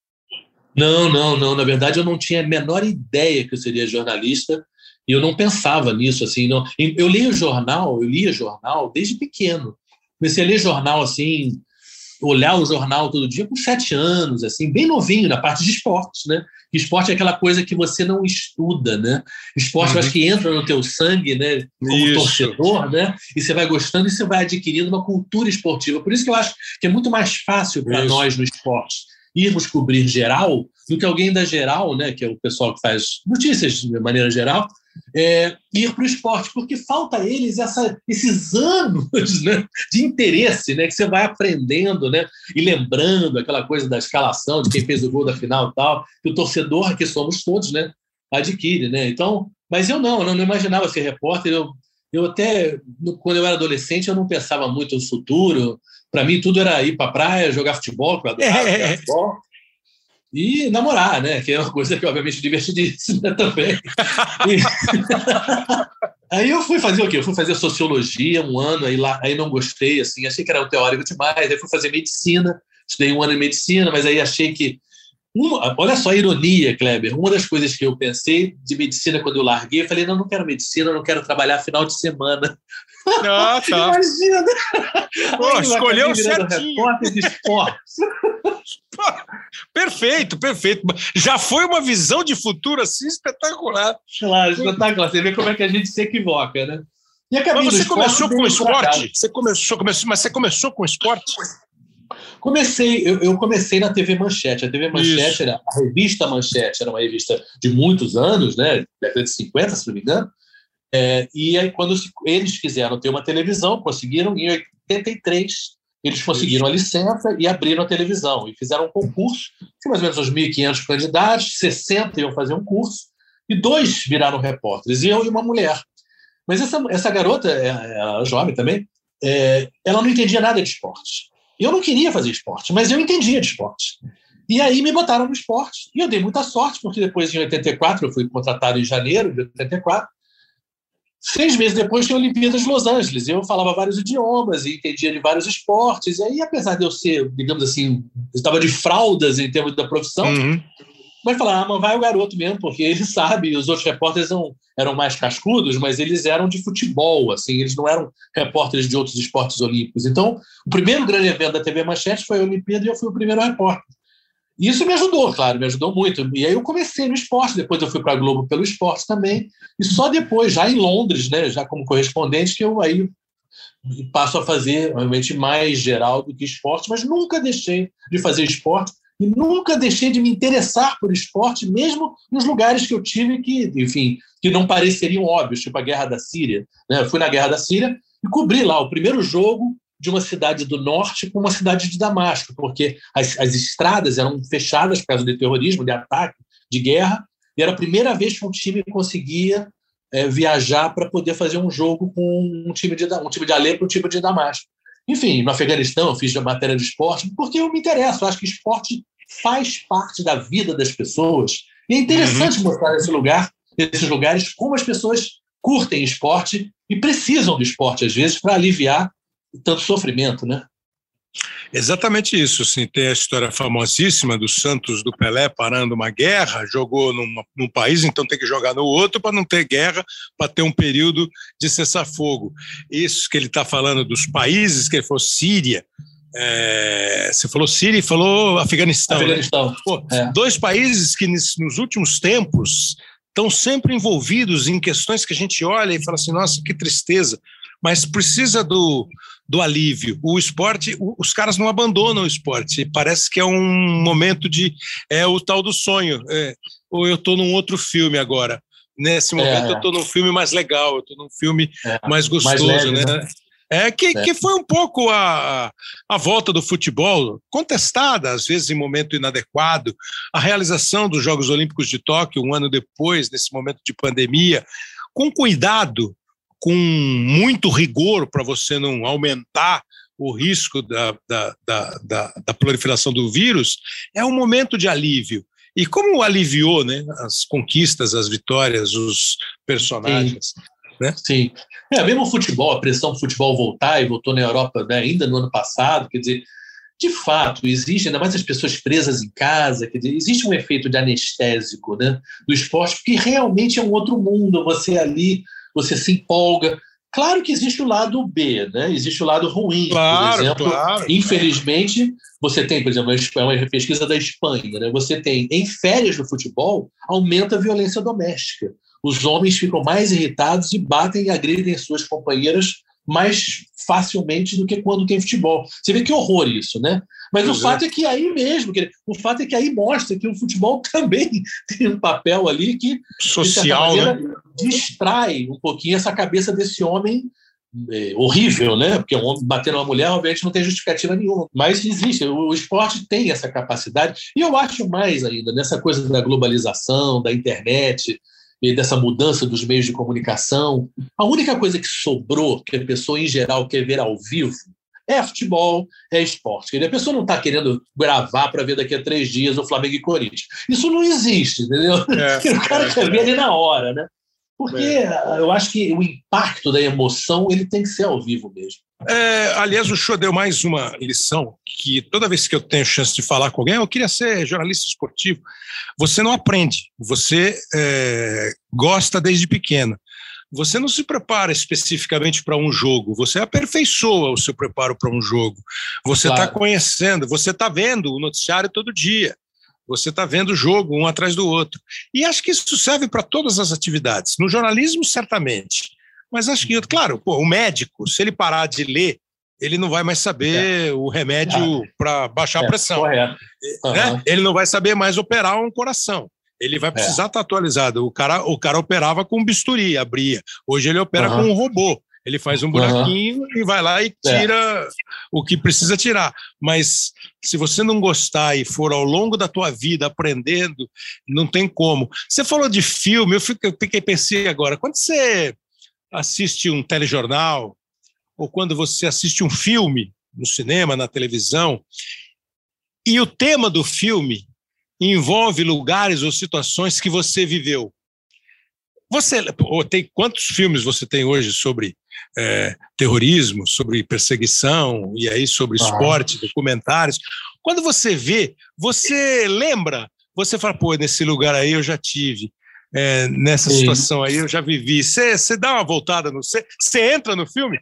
Não, não, não. Na verdade, eu não tinha a menor ideia que eu seria jornalista e eu não pensava nisso assim. Não. Eu lia jornal, eu lia jornal desde pequeno. Comecei a ler jornal assim, olhar o jornal todo dia com sete anos, assim, bem novinho na parte de esportes, né? Esporte é aquela coisa que você não estuda, né? Esporte uhum. eu acho que entra no teu sangue, né? Como isso. torcedor, né? E você vai gostando e você vai adquirindo uma cultura esportiva. Por isso que eu acho que é muito mais fácil para nós no esporte irmos cobrir geral do que alguém da geral, né? Que é o pessoal que faz notícias de maneira geral, é, ir para o esporte, porque falta a eles essa, esses anos né, de interesse, né, que você vai aprendendo né, e lembrando aquela coisa da escalação, de quem fez o gol da final e tal, que o torcedor, que somos todos, né, adquire. Né? Então, mas eu não, eu não imaginava ser repórter, eu, eu até, quando eu era adolescente, eu não pensava muito no futuro, para mim tudo era ir para a praia, jogar futebol, que eu adorava jogar futebol, e namorar, né? Que é uma coisa que, obviamente, divertidíssima também. E... aí eu fui fazer o quê? Eu fui fazer sociologia um ano, aí, lá, aí não gostei, assim, achei que era um teórico demais, aí fui fazer medicina, estudei um ano em medicina, mas aí achei que. Uma, olha só a ironia, Kleber. Uma das coisas que eu pensei de medicina quando eu larguei, eu falei: não, não quero medicina, não quero trabalhar final de semana. Ah, tá. Imagina! Pô, escolheu certinho. Repórter de esportes. Perfeito, perfeito. Já foi uma visão de futuro assim espetacular. Claro, espetacular. Você vê como é que a gente se equivoca, né? E mas você começou com esporte? Você começou, começou, mas você começou com esporte? Comecei, eu, eu, comecei na TV Manchete. A TV Manchete Isso. era a revista Manchete, era uma revista de muitos anos, né? Década de 50, se não me engano. É, e aí, quando eles quiseram ter uma televisão, conseguiram em 83 eles conseguiram a licença e abriram a televisão e fizeram um concurso, tinha mais ou menos uns 1.500 candidatos, 60 iam fazer um curso, e dois viraram repórteres, eu e uma mulher. Mas essa, essa garota, ela é jovem também, é, ela não entendia nada de esporte. Eu não queria fazer esporte, mas eu entendia de esporte. E aí me botaram no esporte. E eu dei muita sorte, porque depois, em 84, eu fui contratado em janeiro de 84, Seis meses depois tinha a Olimpíadas de Los Angeles. Eu falava vários idiomas e entendia de vários esportes. E aí, apesar de eu ser, digamos assim, estava de fraldas em termos da profissão, uhum. mas falar, ah, mas vai o garoto mesmo, porque ele sabe. Os outros repórteres eram, eram mais cascudos, mas eles eram de futebol, assim, eles não eram repórteres de outros esportes olímpicos. Então, o primeiro grande evento da TV Manchete foi a Olimpíada e eu fui o primeiro repórter. Isso me ajudou, claro, me ajudou muito. E aí eu comecei no esporte, depois eu fui para a Globo pelo esporte também. E só depois, já em Londres, né, já como correspondente, que eu aí passo a fazer, obviamente, mais geral do que esporte, mas nunca deixei de fazer esporte e nunca deixei de me interessar por esporte, mesmo nos lugares que eu tive que, enfim, que não pareceriam óbvios, tipo a Guerra da Síria. Né? Eu fui na Guerra da Síria e cobri lá o primeiro jogo de uma cidade do norte com uma cidade de Damasco, porque as, as estradas eram fechadas por causa de terrorismo, de ataque, de guerra, e era a primeira vez que um time conseguia é, viajar para poder fazer um jogo com um time de um time de Alepo, um time de Damasco. Enfim, no Afeganistão eu fiz a matéria de esporte porque eu me interesso, eu acho que esporte faz parte da vida das pessoas e é interessante uhum. mostrar esse lugar, esses lugares como as pessoas curtem esporte e precisam do esporte às vezes para aliviar tanto sofrimento, né? Exatamente isso. Assim, tem a história famosíssima do Santos do Pelé parando uma guerra, jogou numa, num país, então tem que jogar no outro para não ter guerra, para ter um período de cessar-fogo. Isso que ele está falando dos países, que ele falou Síria, é, você falou Síria e falou Afeganistão. Né? Afeganistão. Né? Pô, é. Dois países que nos últimos tempos estão sempre envolvidos em questões que a gente olha e fala assim, nossa, que tristeza, mas precisa do, do alívio. O esporte, os caras não abandonam o esporte, parece que é um momento de, é o tal do sonho, é, ou eu estou num outro filme agora, nesse momento é, eu estou num filme mais legal, eu estou num filme é, mais gostoso, mais leve, né? né? É, que, é. que foi um pouco a, a volta do futebol, contestada, às vezes em momento inadequado, a realização dos Jogos Olímpicos de Tóquio um ano depois, nesse momento de pandemia, com cuidado, com muito rigor para você não aumentar o risco da, da, da, da, da proliferação do vírus, é um momento de alívio. E como aliviou né, as conquistas, as vitórias, os personagens. Sim. Né? Sim. É, mesmo o futebol, a pressão do futebol voltar e voltou na Europa né, ainda no ano passado, quer dizer, de fato, existe, ainda mais as pessoas presas em casa, quer dizer, existe um efeito de anestésico né, do esporte, porque realmente é um outro mundo, você ali, você se empolga. Claro que existe o lado B, né? existe o lado ruim. Claro, por exemplo, claro. infelizmente, você tem, por exemplo, uma pesquisa da Espanha, né? você tem, em férias do futebol, aumenta a violência doméstica os homens ficam mais irritados e batem e agridem suas companheiras mais facilmente do que quando tem futebol. Você vê que horror isso, né? Mas o fato é. é que aí mesmo, o fato é que aí mostra que o futebol também tem um papel ali que social, maneira, né? distrai um pouquinho essa cabeça desse homem é, horrível, né? Porque um homem batendo uma mulher, obviamente, não tem justificativa nenhuma. Mas existe, o, o esporte tem essa capacidade. E eu acho mais ainda, nessa coisa da globalização, da internet, e dessa mudança dos meios de comunicação, a única coisa que sobrou, que a pessoa em geral quer ver ao vivo, é futebol, é esporte. A pessoa não está querendo gravar para ver daqui a três dias o Flamengo e Corinthians. Isso não existe, entendeu? É, o cara é, quer ver ali na hora, né? Porque é. eu acho que o impacto da emoção ele tem que ser ao vivo mesmo. É, aliás, o show deu mais uma lição que toda vez que eu tenho chance de falar com alguém, eu queria ser jornalista esportivo. Você não aprende, você é, gosta desde pequena. Você não se prepara especificamente para um jogo, você aperfeiçoa o seu preparo para um jogo. Você está claro. conhecendo, você está vendo o noticiário todo dia. Você está vendo o jogo um atrás do outro. E acho que isso serve para todas as atividades. No jornalismo, certamente. Mas acho que, claro, pô, o médico, se ele parar de ler, ele não vai mais saber é. o remédio para baixar é, a pressão. Uhum. Né? Ele não vai saber mais operar um coração. Ele vai precisar estar é. tá atualizado. O cara, o cara operava com bisturi, abria. Hoje ele opera uhum. com um robô. Ele faz um buraquinho uhum. e vai lá e é. tira é. o que precisa tirar. Mas se você não gostar e for ao longo da tua vida aprendendo, não tem como. Você falou de filme, eu fiquei, pensei agora, quando você assiste um telejornal ou quando você assiste um filme no cinema, na televisão, e o tema do filme envolve lugares ou situações que você viveu. Você tem quantos filmes você tem hoje sobre é, terrorismo, sobre perseguição e aí sobre ah. esporte, documentários? Quando você vê, você lembra? Você fala, pô, nesse lugar aí eu já tive. É, nessa Sim. situação aí eu já vivi. Você dá uma voltada no. Você entra no filme?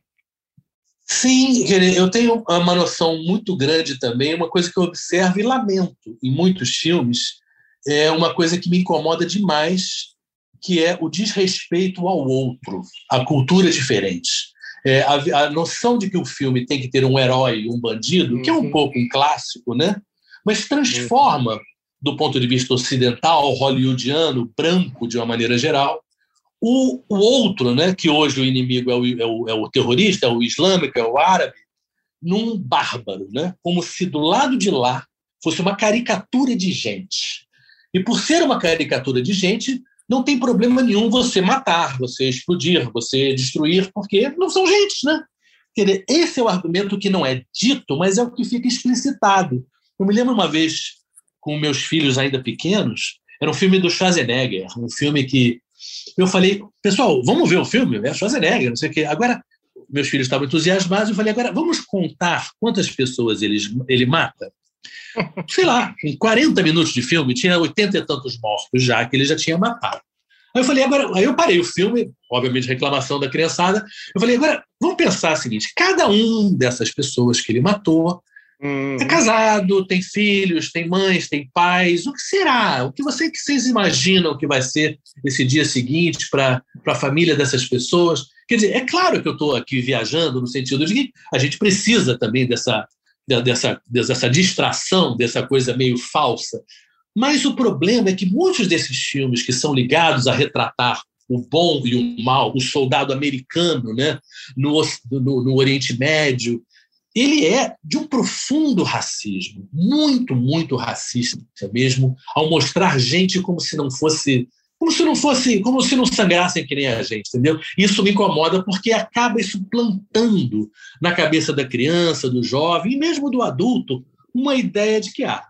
Sim, eu tenho uma noção muito grande também, uma coisa que eu observo e lamento em muitos filmes, é uma coisa que me incomoda demais, que é o desrespeito ao outro, a cultura diferente. É, a, a, noção de que o filme tem que ter um herói, um bandido, uhum. que é um uhum. pouco um clássico, né? mas transforma, do ponto de vista ocidental, hollywoodiano, branco de uma maneira geral, o, o outro, né, que hoje o inimigo é o, é, o, é o terrorista, é o islâmico, é o árabe, num bárbaro, né? como se do lado de lá fosse uma caricatura de gente. E por ser uma caricatura de gente, não tem problema nenhum você matar, você explodir, você destruir, porque não são gente, né? esse é o argumento que não é dito, mas é o que fica explicitado. Eu me lembro uma vez, com meus filhos ainda pequenos, era um filme do Schwarzenegger, um filme que eu falei, pessoal, vamos ver o filme? É Schwarzenegger, não sei o quê. Agora, meus filhos estavam entusiasmados, eu falei, agora vamos contar quantas pessoas ele, ele mata? Sei lá, em 40 minutos de filme, tinha 80 e tantos mortos já, que ele já tinha matado. Aí eu falei, agora, aí eu parei o filme, obviamente reclamação da criançada. Eu falei, agora vamos pensar o seguinte: cada um dessas pessoas que ele matou uhum. é casado, tem filhos, tem mães, tem pais. O que será? O que, você, que vocês imaginam que vai ser esse dia seguinte para a família dessas pessoas? Quer dizer, é claro que eu estou aqui viajando no sentido de que a gente precisa também dessa, dessa, dessa distração, dessa coisa meio falsa. Mas o problema é que muitos desses filmes que são ligados a retratar o bom e o mal, o soldado americano né, no, no, no Oriente Médio, ele é de um profundo racismo, muito, muito racista mesmo, ao mostrar gente como se não fosse como se não fosse, como se não sangrassem que nem a gente, entendeu? Isso me incomoda porque acaba isso plantando na cabeça da criança, do jovem e mesmo do adulto uma ideia de que ah,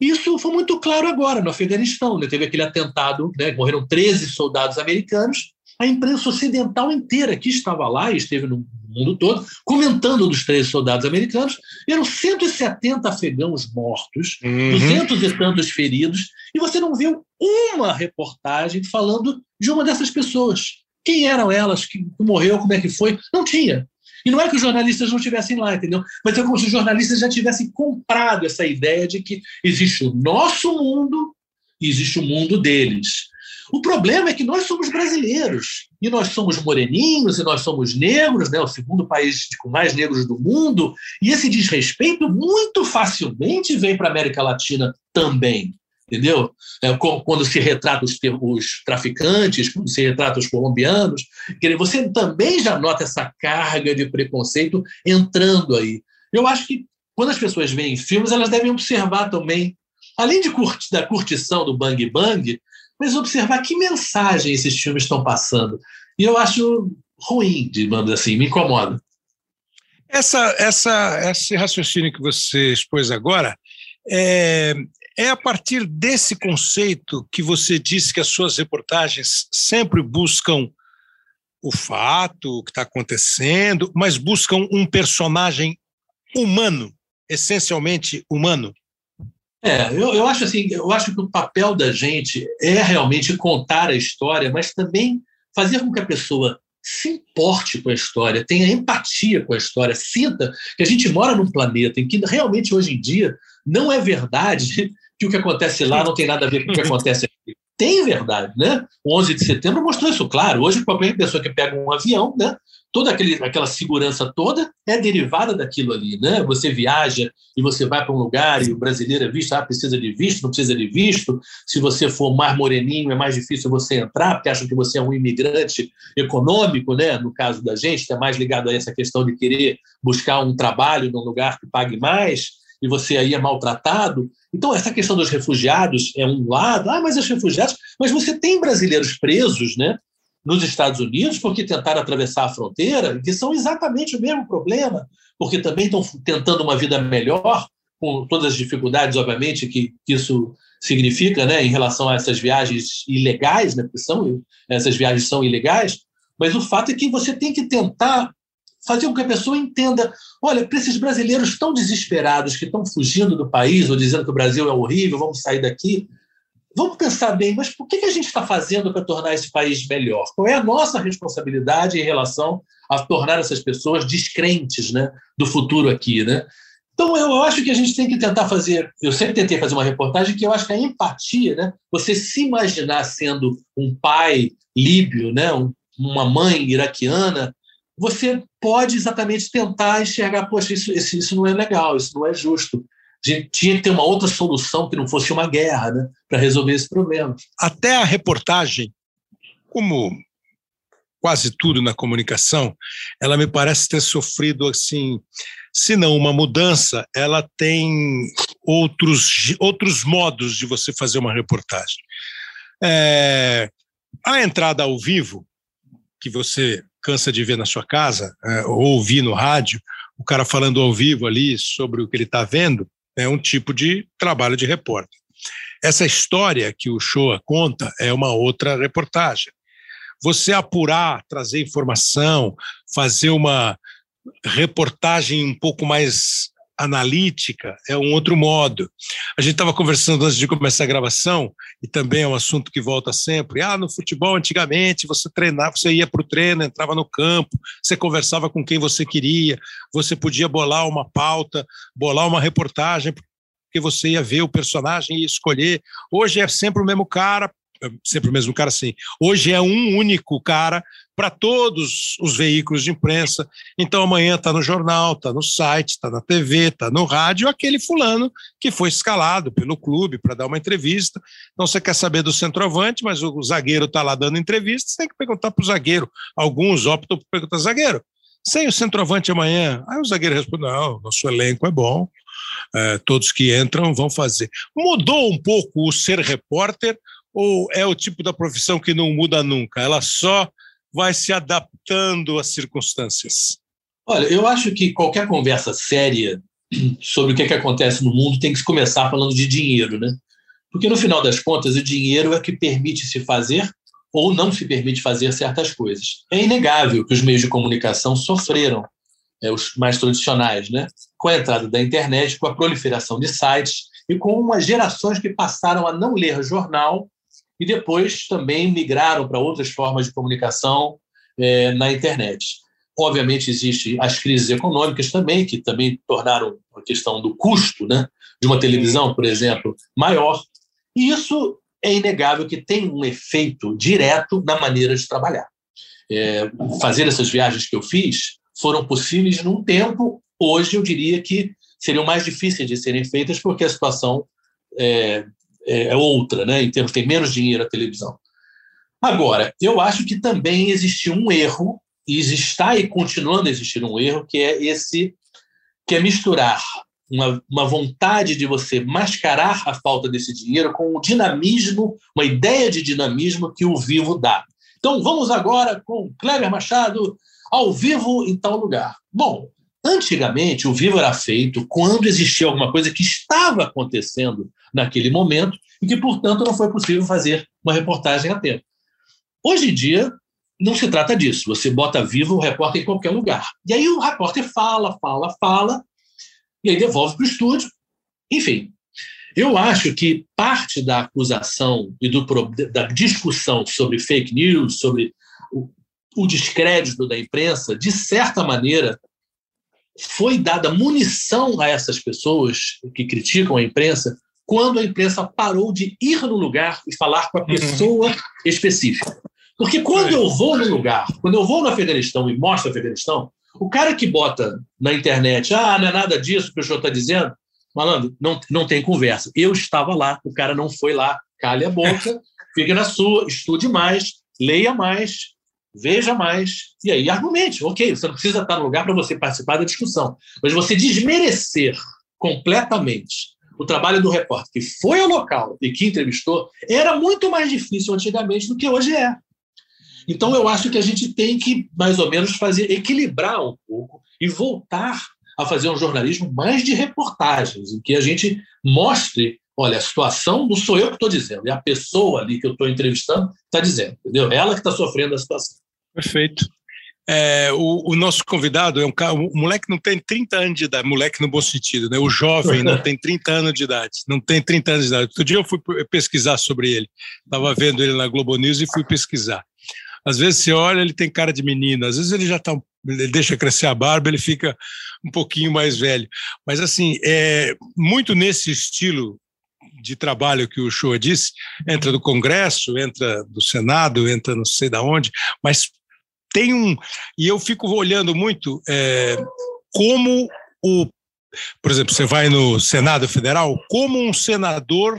isso foi muito claro agora no Afeganistão. Né? Teve aquele atentado, né? morreram 13 soldados americanos. A imprensa ocidental inteira que estava lá e esteve no mundo todo comentando dos 13 soldados americanos. Eram 170 afegãos mortos, uhum. 200 e tantos feridos, e você não viu uma reportagem falando de uma dessas pessoas. Quem eram elas? Que morreu? Como é que foi? Não tinha. E não é que os jornalistas não estivessem lá, entendeu? Mas é como se os jornalistas já tivessem comprado essa ideia de que existe o nosso mundo e existe o mundo deles. O problema é que nós somos brasileiros, e nós somos moreninhos, e nós somos negros, né, o segundo país com mais negros do mundo, e esse desrespeito muito facilmente vem para a América Latina também entendeu? É, quando se retrata os, os, traficantes, quando se retrata os colombianos, você também já nota essa carga de preconceito entrando aí. Eu acho que quando as pessoas veem filmes, elas devem observar também, além de curtir, da curtição do bang bang, mas observar que mensagem esses filmes estão passando. E eu acho ruim, digamos assim, me incomoda. Essa, essa, esse raciocínio que você expôs agora é, é a partir desse conceito que você disse que as suas reportagens sempre buscam o fato, o que está acontecendo, mas buscam um personagem humano, essencialmente humano. É, eu, eu acho assim, eu acho que o papel da gente é realmente contar a história, mas também fazer com que a pessoa se importe com a história, tenha empatia com a história, sinta que a gente mora num planeta em que realmente hoje em dia não é verdade que o que acontece lá não tem nada a ver com o que acontece aqui. Tem verdade, né? O 11 de setembro mostrou isso claro. Hoje, qualquer pessoa que pega um avião, né? Toda aquele, aquela segurança toda é derivada daquilo ali, né? Você viaja e você vai para um lugar e o brasileiro é visto, ah, precisa de visto, não precisa de visto. Se você for mais moreninho, é mais difícil você entrar, porque acham que você é um imigrante econômico, né? No caso da gente, é mais ligado a essa questão de querer buscar um trabalho num lugar que pague mais e você aí é maltratado. Então, essa questão dos refugiados é um lado, ah, mas os refugiados, mas você tem brasileiros presos, né? Nos Estados Unidos, porque tentaram atravessar a fronteira, que são exatamente o mesmo problema, porque também estão tentando uma vida melhor, com todas as dificuldades, obviamente, que, que isso significa, né, em relação a essas viagens ilegais, né, porque são, essas viagens são ilegais, mas o fato é que você tem que tentar fazer com que a pessoa entenda: olha, para esses brasileiros tão desesperados que estão fugindo do país ou dizendo que o Brasil é horrível, vamos sair daqui. Vamos pensar bem, mas por que a gente está fazendo para tornar esse país melhor? Qual é a nossa responsabilidade em relação a tornar essas pessoas descrentes né, do futuro aqui? Né? Então, eu acho que a gente tem que tentar fazer. Eu sempre tentei fazer uma reportagem que eu acho que a empatia, né, você se imaginar sendo um pai líbio, né, uma mãe iraquiana, você pode exatamente tentar enxergar, poxa, isso, isso não é legal, isso não é justo. Gente tinha que ter uma outra solução que não fosse uma guerra, né, para resolver esse problema. Até a reportagem, como quase tudo na comunicação, ela me parece ter sofrido assim, se não uma mudança, ela tem outros outros modos de você fazer uma reportagem. É, a entrada ao vivo que você cansa de ver na sua casa, é, ou ouvir no rádio, o cara falando ao vivo ali sobre o que ele está vendo, é um tipo de trabalho de repórter. Essa história que o Shoa conta é uma outra reportagem. você apurar, trazer informação, fazer uma reportagem um pouco mais analítica é um outro modo. A gente estava conversando antes de começar a gravação, e também é um assunto que volta sempre. Ah, no futebol, antigamente, você treinava, você ia para o treino, entrava no campo, você conversava com quem você queria, você podia bolar uma pauta, bolar uma reportagem, porque você ia ver o personagem e escolher. Hoje é sempre o mesmo cara, sempre o mesmo cara, sim. Hoje é um único cara para todos os veículos de imprensa. Então amanhã está no jornal, está no site, está na TV, está no rádio, aquele fulano que foi escalado pelo clube para dar uma entrevista. Então você quer saber do centroavante, mas o zagueiro está lá dando entrevista, você tem que perguntar para o zagueiro. Alguns optam por perguntar zagueiro. Sem o centroavante amanhã, aí o zagueiro responde: não, nosso elenco é bom, é, todos que entram vão fazer. Mudou um pouco o ser repórter, ou é o tipo da profissão que não muda nunca? Ela só vai se adaptando às circunstâncias? Olha, eu acho que qualquer conversa séria sobre o que, é que acontece no mundo tem que começar falando de dinheiro, né? Porque no final das contas, o dinheiro é que permite se fazer ou não se permite fazer certas coisas. É inegável que os meios de comunicação sofreram, é, os mais tradicionais, né? com a entrada da internet, com a proliferação de sites e com umas gerações que passaram a não ler jornal e depois também migraram para outras formas de comunicação é, na internet. Obviamente, existem as crises econômicas também, que também tornaram a questão do custo né, de uma televisão, por exemplo, maior. E isso é inegável que tem um efeito direto na maneira de trabalhar. É, fazer essas viagens que eu fiz foram possíveis num tempo, hoje eu diria que seriam mais difíceis de serem feitas, porque a situação é, é outra, né? Em termos tem menos dinheiro a televisão. Agora, eu acho que também existiu um erro e está e continuando a existir um erro que é esse que é misturar uma, uma vontade de você mascarar a falta desse dinheiro com o dinamismo, uma ideia de dinamismo que o vivo dá. Então vamos agora com Kleber Machado ao vivo em tal lugar. Bom, Antigamente, o vivo era feito quando existia alguma coisa que estava acontecendo naquele momento e que, portanto, não foi possível fazer uma reportagem a tempo. Hoje em dia, não se trata disso. Você bota vivo o repórter em qualquer lugar. E aí o repórter fala, fala, fala, e aí devolve para o estúdio. Enfim, eu acho que parte da acusação e do, da discussão sobre fake news, sobre o, o descrédito da imprensa, de certa maneira, foi dada munição a essas pessoas que criticam a imprensa quando a imprensa parou de ir no lugar e falar com a uhum. pessoa específica. Porque quando eu vou no lugar, quando eu vou no Afeganistão e mostro o Afeganistão, o cara que bota na internet, ah, não é nada disso que o senhor está dizendo, malandro, não, não tem conversa. Eu estava lá, o cara não foi lá, calhe a boca, fique na sua, estude mais, leia mais, veja mais, e aí argumente. Ok, você não precisa estar no lugar para você participar da discussão, mas você desmerecer completamente o trabalho do repórter que foi ao local e que entrevistou era muito mais difícil antigamente do que hoje é. Então eu acho que a gente tem que mais ou menos fazer equilibrar um pouco e voltar a fazer um jornalismo mais de reportagens, em que a gente mostre olha, a situação não sou eu que estou dizendo, é a pessoa ali que eu estou entrevistando está dizendo, entendeu? Ela que está sofrendo a situação. Perfeito. É, o, o, nosso convidado é um cara, o moleque não tem 30 anos de idade, moleque no bom sentido, né? O jovem não tem 30 anos de idade, não tem 30 anos de idade. Outro dia eu fui pesquisar sobre ele, estava vendo ele na Globo News e fui pesquisar. Às vezes você olha, ele tem cara de menino, às vezes ele já tá, ele deixa crescer a barba, ele fica um pouquinho mais velho. Mas assim, é muito nesse estilo de trabalho que o Shoa disse, entra do Congresso, entra do Senado, entra não sei da onde, mas tem um. E eu fico olhando muito é, como o. Por exemplo, você vai no Senado Federal, como um senador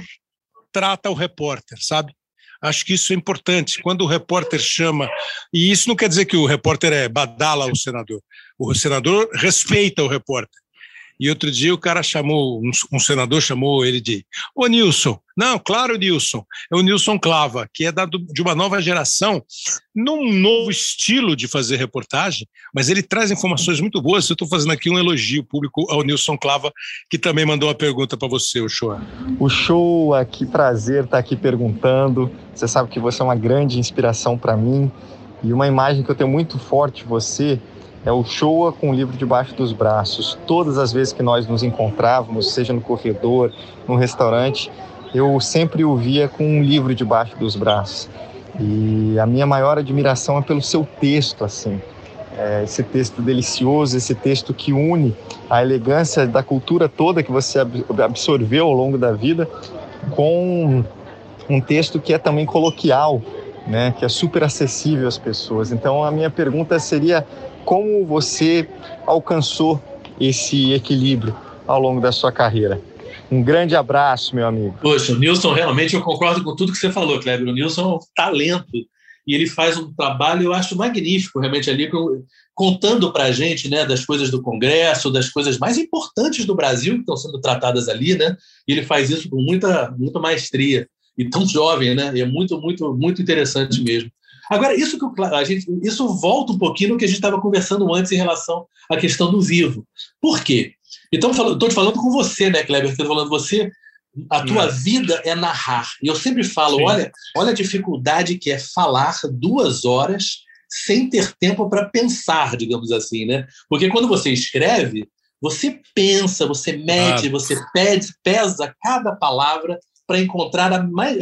trata o repórter, sabe? Acho que isso é importante. Quando o repórter chama, e isso não quer dizer que o repórter é badala o senador. O senador respeita o repórter. E outro dia o cara chamou, um, um senador chamou ele de Ô Nilson. Não, claro, Nilson. É o Nilson Clava, que é dado de uma nova geração, num novo estilo de fazer reportagem, mas ele traz informações muito boas. Eu estou fazendo aqui um elogio público ao Nilson Clava, que também mandou uma pergunta para você, o show. O show, que prazer estar tá aqui perguntando. Você sabe que você é uma grande inspiração para mim. E uma imagem que eu tenho muito forte você é o Showa com o livro debaixo dos braços. Todas as vezes que nós nos encontrávamos, seja no corredor, no restaurante, eu sempre o via com um livro debaixo dos braços. E a minha maior admiração é pelo seu texto, assim. É esse texto delicioso, esse texto que une a elegância da cultura toda que você absorveu ao longo da vida com um texto que é também coloquial, né, que é super acessível às pessoas. Então a minha pergunta seria como você alcançou esse equilíbrio ao longo da sua carreira? Um grande abraço, meu amigo. Poxa, o Nilson, realmente eu concordo com tudo que você falou, Kleber. O Nilson é um talento e ele faz um trabalho, eu acho, magnífico, realmente, ali, contando para a gente né, das coisas do Congresso, das coisas mais importantes do Brasil que estão sendo tratadas ali, né? E ele faz isso com muita, muita maestria. E tão jovem, né? E é muito, muito, muito interessante mesmo. Agora, isso que a gente, isso volta um pouquinho no que a gente estava conversando antes em relação à questão do vivo. Por quê? Então, estou te falando com você, né, Kleber? Estou falando você. A tua hum. vida é narrar. E eu sempre falo, olha, olha a dificuldade que é falar duas horas sem ter tempo para pensar, digamos assim, né? Porque quando você escreve, você pensa, você mede, ah. você pede, pesa cada palavra para encontrar a mais,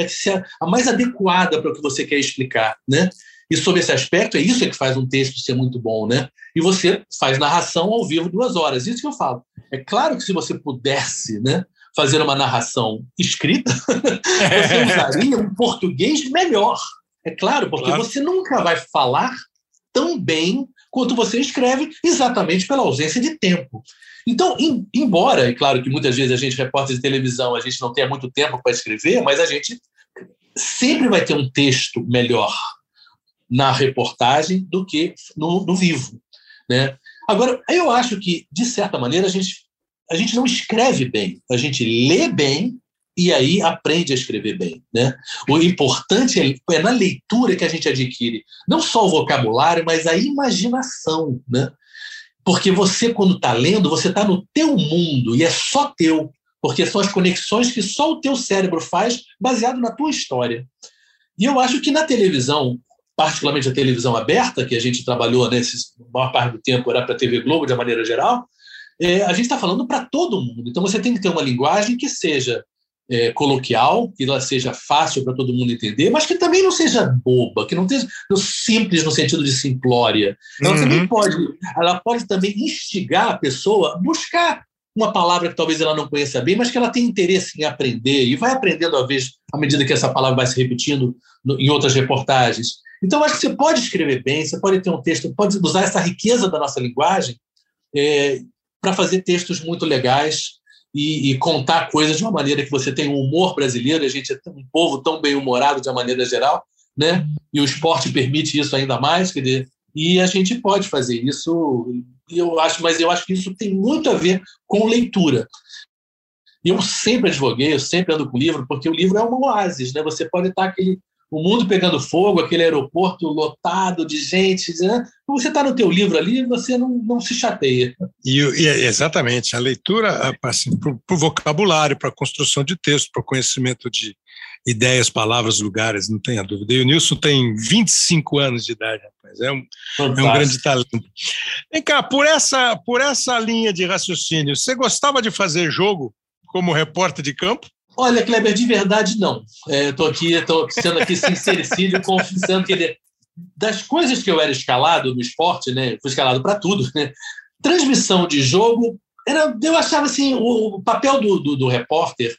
a mais adequada para o que você quer explicar, né? E sobre esse aspecto, é isso que faz um texto ser muito bom, né? E você faz narração ao vivo duas horas. Isso que eu falo. É claro que se você pudesse, né, fazer uma narração escrita, você usaria um português melhor. É claro, porque claro. você nunca vai falar tão bem quanto você escreve, exatamente pela ausência de tempo. Então, em, embora, é claro que muitas vezes a gente, repórter de televisão, a gente não tenha muito tempo para escrever, mas a gente sempre vai ter um texto melhor na reportagem do que no, no vivo. Né? Agora, eu acho que, de certa maneira, a gente, a gente não escreve bem, a gente lê bem e aí aprende a escrever bem. Né? O importante é, é na leitura que a gente adquire não só o vocabulário, mas a imaginação. Né? Porque você, quando está lendo, você está no teu mundo e é só teu, porque são as conexões que só o teu cérebro faz baseado na tua história. E eu acho que na televisão, particularmente a televisão aberta, que a gente trabalhou nesse maior parte do tempo era para a TV Globo de uma maneira geral, é, a gente está falando para todo mundo. Então você tem que ter uma linguagem que seja é, coloquial, que ela seja fácil para todo mundo entender, mas que também não seja boba, que não seja simples no sentido de simplória. Ela uhum. também pode, ela pode também instigar a pessoa a buscar uma palavra que talvez ela não conheça bem, mas que ela tem interesse em aprender e vai aprendendo à vez à medida que essa palavra vai se repetindo no, em outras reportagens. Então, acho que você pode escrever bem, você pode ter um texto, pode usar essa riqueza da nossa linguagem é, para fazer textos muito legais e, e, contar coisas de uma maneira que você tem um humor brasileiro, a gente é um povo tão bem-humorado de uma maneira geral, né? E o esporte permite isso ainda mais, quer dizer, e a gente pode fazer isso, eu acho, mas eu acho que isso tem muito a ver com leitura. Eu sempre advoguei, eu sempre ando com livro, porque o livro é um oásis, né? Você pode estar aquele o mundo pegando fogo, aquele aeroporto lotado de gente, né? você está no teu livro ali, você não, não se chateia. E, e exatamente, a leitura assim, para o vocabulário, para a construção de texto, para o conhecimento de ideias, palavras, lugares, não tenha dúvida. E o Nilson tem 25 anos de idade, rapaz, é um, é um grande talento. Vem cá, por essa, por essa linha de raciocínio, você gostava de fazer jogo como repórter de campo? Olha, Kleber, de verdade, não. Estou é, aqui, estou sendo aqui sincericídio, confessando que ele, das coisas que eu era escalado no esporte, né, fui escalado para tudo, né, transmissão de jogo, era, eu achava assim, o, o papel do, do, do, repórter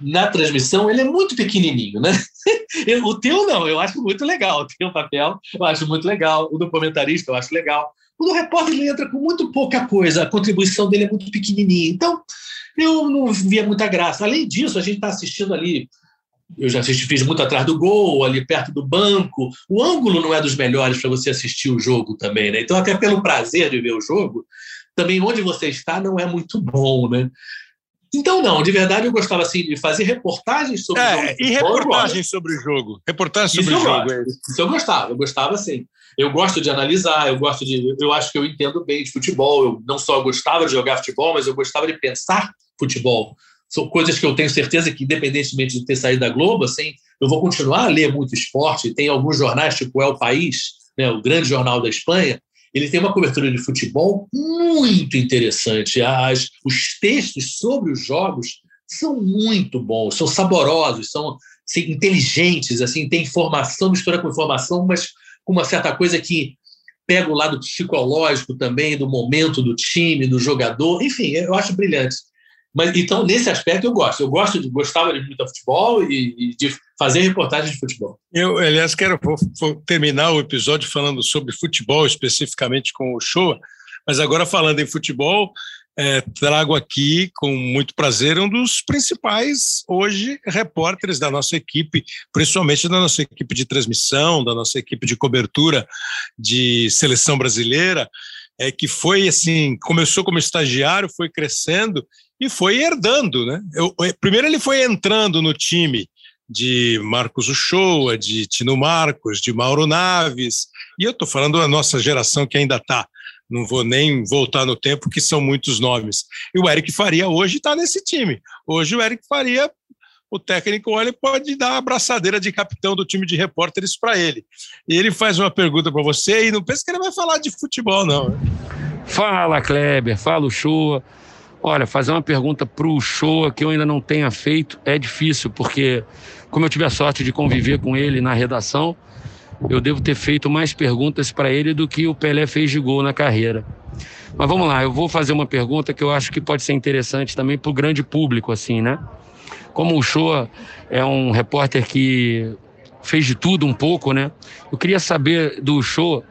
na transmissão, ele é muito pequenininho, né? o teu não, eu acho muito legal, o teu papel eu acho muito legal, o do comentarista eu acho legal. O do repórter ele entra com muito pouca coisa, a contribuição dele é muito pequenininha. Então, eu não via muita graça. Além disso, a gente está assistindo ali. Eu já assisti, fiz muito atrás do gol, ali perto do banco. O ângulo não é dos melhores para você assistir o jogo também, né? Então, até pelo prazer de ver o jogo, também onde você está não é muito bom, né? Então, não, de verdade eu gostava assim de fazer reportagens sobre é, o jogo. E reportagens sobre o jogo. Reportagens sobre o jogo. Eu Isso eu gostava, eu gostava assim. Eu gosto de analisar, eu gosto de. Eu acho que eu entendo bem de futebol. Eu não só gostava de jogar futebol, mas eu gostava de pensar futebol. São coisas que eu tenho certeza que, independentemente de ter saído da Globo, assim, eu vou continuar a ler muito esporte. Tem alguns jornais, tipo El País, né, o grande jornal da Espanha, ele tem uma cobertura de futebol muito interessante. As, os textos sobre os jogos são muito bons, são saborosos, são assim, inteligentes, assim, tem informação, mistura com informação, mas com uma certa coisa que pega o lado psicológico também, do momento do time, do jogador, enfim, eu acho brilhante. Mas, então, nesse aspecto, eu gosto. Eu gosto de, gostava de muito futebol e, e de fazer reportagens de futebol. Eu, aliás, quero vou, vou terminar o episódio falando sobre futebol, especificamente com o show, mas agora falando em futebol, é, trago aqui com muito prazer um dos principais hoje repórteres da nossa equipe, principalmente da nossa equipe de transmissão, da nossa equipe de cobertura de seleção brasileira, é que foi assim, começou como estagiário, foi crescendo e foi herdando, né? Eu, primeiro ele foi entrando no time de Marcos Uchoa, de Tino Marcos, de Mauro Naves, e eu estou falando da nossa geração que ainda está não vou nem voltar no tempo, que são muitos nomes. E o Eric Faria hoje está nesse time. Hoje o Eric Faria, o técnico olha pode dar a abraçadeira de capitão do time de repórteres para ele. E ele faz uma pergunta para você e não pensa que ele vai falar de futebol, não. Fala, Kleber, fala o Shoa. Olha, fazer uma pergunta para o Shoa que eu ainda não tenha feito é difícil, porque como eu tive a sorte de conviver com ele na redação, eu devo ter feito mais perguntas para ele do que o Pelé fez de gol na carreira. Mas vamos lá, eu vou fazer uma pergunta que eu acho que pode ser interessante também para o grande público, assim, né? Como o Shoa é um repórter que fez de tudo um pouco, né? Eu queria saber do Shoa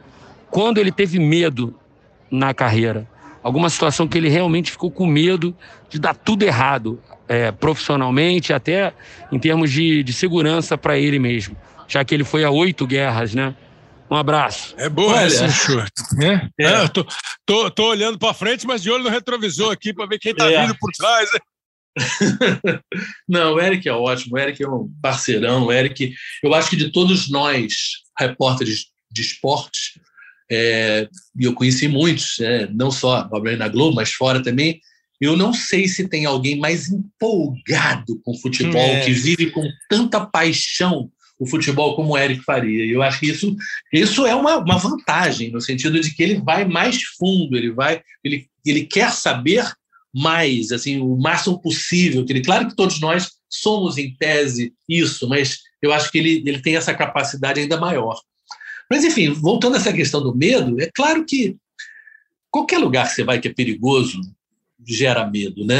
quando ele teve medo na carreira. Alguma situação que ele realmente ficou com medo de dar tudo errado, é, profissionalmente, até em termos de, de segurança para ele mesmo já que ele foi a oito guerras, né? Um abraço. É boa Olha, essa, chute. É? É. É, tô, tô, tô, olhando para frente, mas de olho no retrovisor aqui para ver quem está é. vindo por trás. Né? Não, o Eric é ótimo, o Eric é um parceirão, o Eric, eu acho que de todos nós, repórteres de esporte, é, e eu conheci muitos, é, não só na Globo, mas fora também, eu não sei se tem alguém mais empolgado com futebol, é. que vive com tanta paixão o futebol como o Eric faria. E eu acho que isso, isso é uma, uma vantagem, no sentido de que ele vai mais fundo, ele vai, ele, ele quer saber mais, assim, o máximo possível. Que ele, claro que todos nós somos, em tese, isso, mas eu acho que ele, ele tem essa capacidade ainda maior. Mas, enfim, voltando a essa questão do medo, é claro que qualquer lugar que você vai que é perigoso gera medo, né?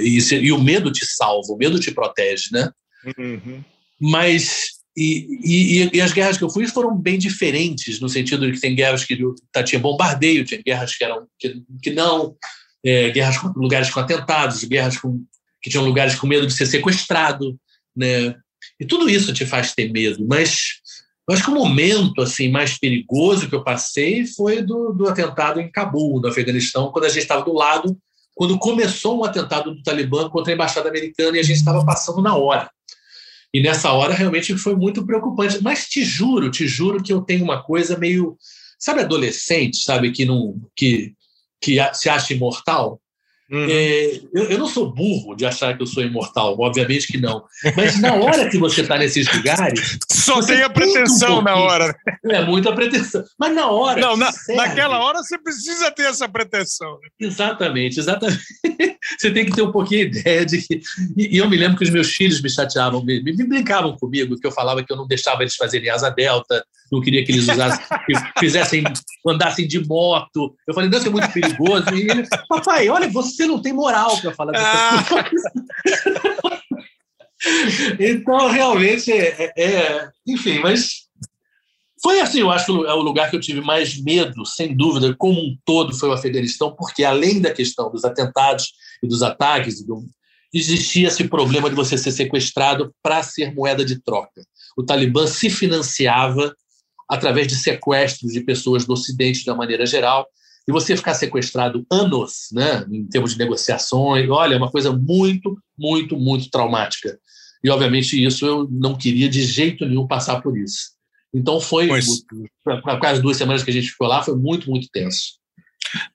E, e o medo te salva, o medo te protege, né? Uhum. Mas e, e, e, as guerras que eu fui foram bem diferentes, no sentido de que tem guerras que tá, tinha bombardeio, tinha guerras que eram que, que não, é, guerras com lugares com atentados, guerras com, que tinham lugares com medo de ser sequestrado, né? E tudo isso te faz ter medo. Mas eu acho que o momento assim mais perigoso que eu passei foi do, do atentado em Cabul, no Afeganistão, quando a gente estava do lado, quando começou um atentado do Talibã contra a embaixada americana e a gente estava passando na hora. E nessa hora realmente foi muito preocupante. Mas te juro, te juro que eu tenho uma coisa meio. Sabe, adolescente, sabe, que, não, que, que se acha imortal? Uhum. É, eu, eu, não sou burro de achar que eu sou imortal, obviamente que não. Mas na hora que você está nesses lugares. Só tem a pretensão um na hora. É muita pretensão. Mas na hora. Não, na, naquela hora você precisa ter essa pretensão. Exatamente, exatamente. Você tem que ter um pouquinho de ideia de que. E, eu me lembro que os meus filhos me chateavam, me, me brincavam comigo, que eu falava que eu não deixava eles fazerem asa delta, não queria que eles usassem, que fizessem, andassem de moto. Eu falei, não, isso é muito perigoso. E ele, papai, olha, você não tem moral para falar dessas ah. coisas. então, realmente, é, é, enfim, mas foi assim, eu acho que é o lugar que eu tive mais medo, sem dúvida, como um todo, foi o Afeganistão, porque além da questão dos atentados e dos ataques, do, existia esse problema de você ser sequestrado para ser moeda de troca. O Talibã se financiava através de sequestros de pessoas do Ocidente de uma maneira geral, e você ficar sequestrado anos, né, em termos de negociações, olha, é uma coisa muito, muito, muito traumática. E, obviamente, isso eu não queria de jeito nenhum passar por isso. Então, foi, para quase duas semanas que a gente ficou lá, foi muito, muito tenso.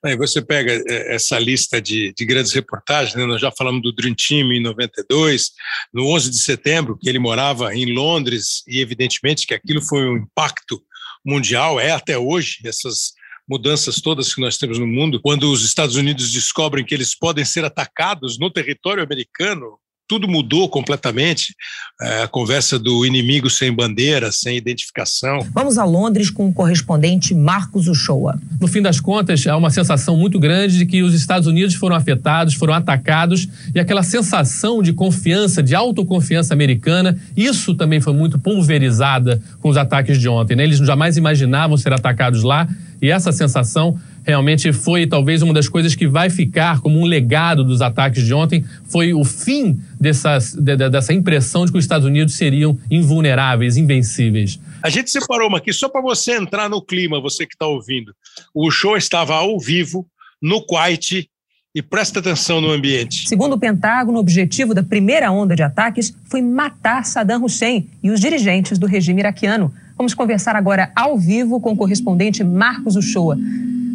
Aí você pega é, essa lista de, de grandes reportagens, né? nós já falamos do Dream Team em 92, no 11 de setembro, que ele morava em Londres, e evidentemente que aquilo foi um impacto mundial, é até hoje, essas mudanças todas que nós temos no mundo, quando os Estados Unidos descobrem que eles podem ser atacados no território americano, tudo mudou completamente. É, a conversa do inimigo sem bandeira, sem identificação. Vamos a Londres com o correspondente Marcos Uchoa. No fim das contas, há uma sensação muito grande de que os Estados Unidos foram afetados, foram atacados, e aquela sensação de confiança, de autoconfiança americana, isso também foi muito pulverizada com os ataques de ontem. Né? Eles jamais imaginavam ser atacados lá, e essa sensação realmente foi talvez uma das coisas que vai ficar como um legado dos ataques de ontem, foi o fim dessa, dessa impressão de que os Estados Unidos seriam invulneráveis, invencíveis. A gente separou uma aqui só para você entrar no clima, você que está ouvindo. O show estava ao vivo, no Kuwait, e presta atenção no ambiente. Segundo o Pentágono, o objetivo da primeira onda de ataques foi matar Saddam Hussein e os dirigentes do regime iraquiano. Vamos conversar agora ao vivo com o correspondente Marcos Uchoa.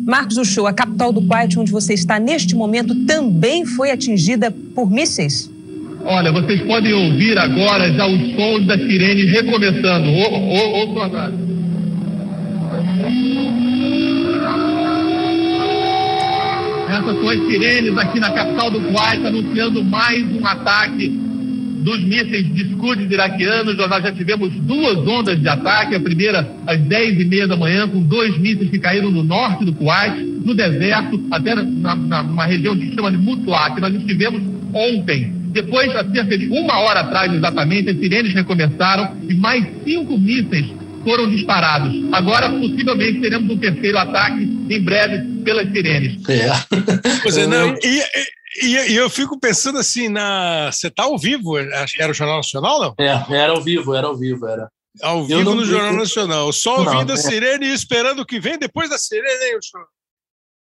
Marcos Uchoa, a capital do Kuwait, onde você está neste momento, também foi atingida por mísseis? Olha, vocês podem ouvir agora já os sons das sirenes recomeçando. Ouçam agora. Essas são as sirenes aqui na capital do Kuwait, anunciando mais um ataque dos mísseis de escudos iraquianos, nós já tivemos duas ondas de ataque. A primeira às 10 e meia da manhã, com dois mísseis que caíram no norte do Kuwait, no deserto, até na, na, numa região que se chama de Mutla, que nós estivemos ontem. Depois, há cerca de uma hora atrás exatamente, as sirenes recomeçaram e mais cinco mísseis foram disparados. Agora, possivelmente, teremos um terceiro ataque em breve pelas sirenes. É. Pois é, não, e, e, e, eu fico pensando assim, na. Você está ao vivo? Era o Jornal Nacional, não? É, era ao vivo, era ao vivo, era. Ao vivo no Jornal Nacional. Só ouvindo não, a é. sirene e esperando o que vem depois da sirene, hein,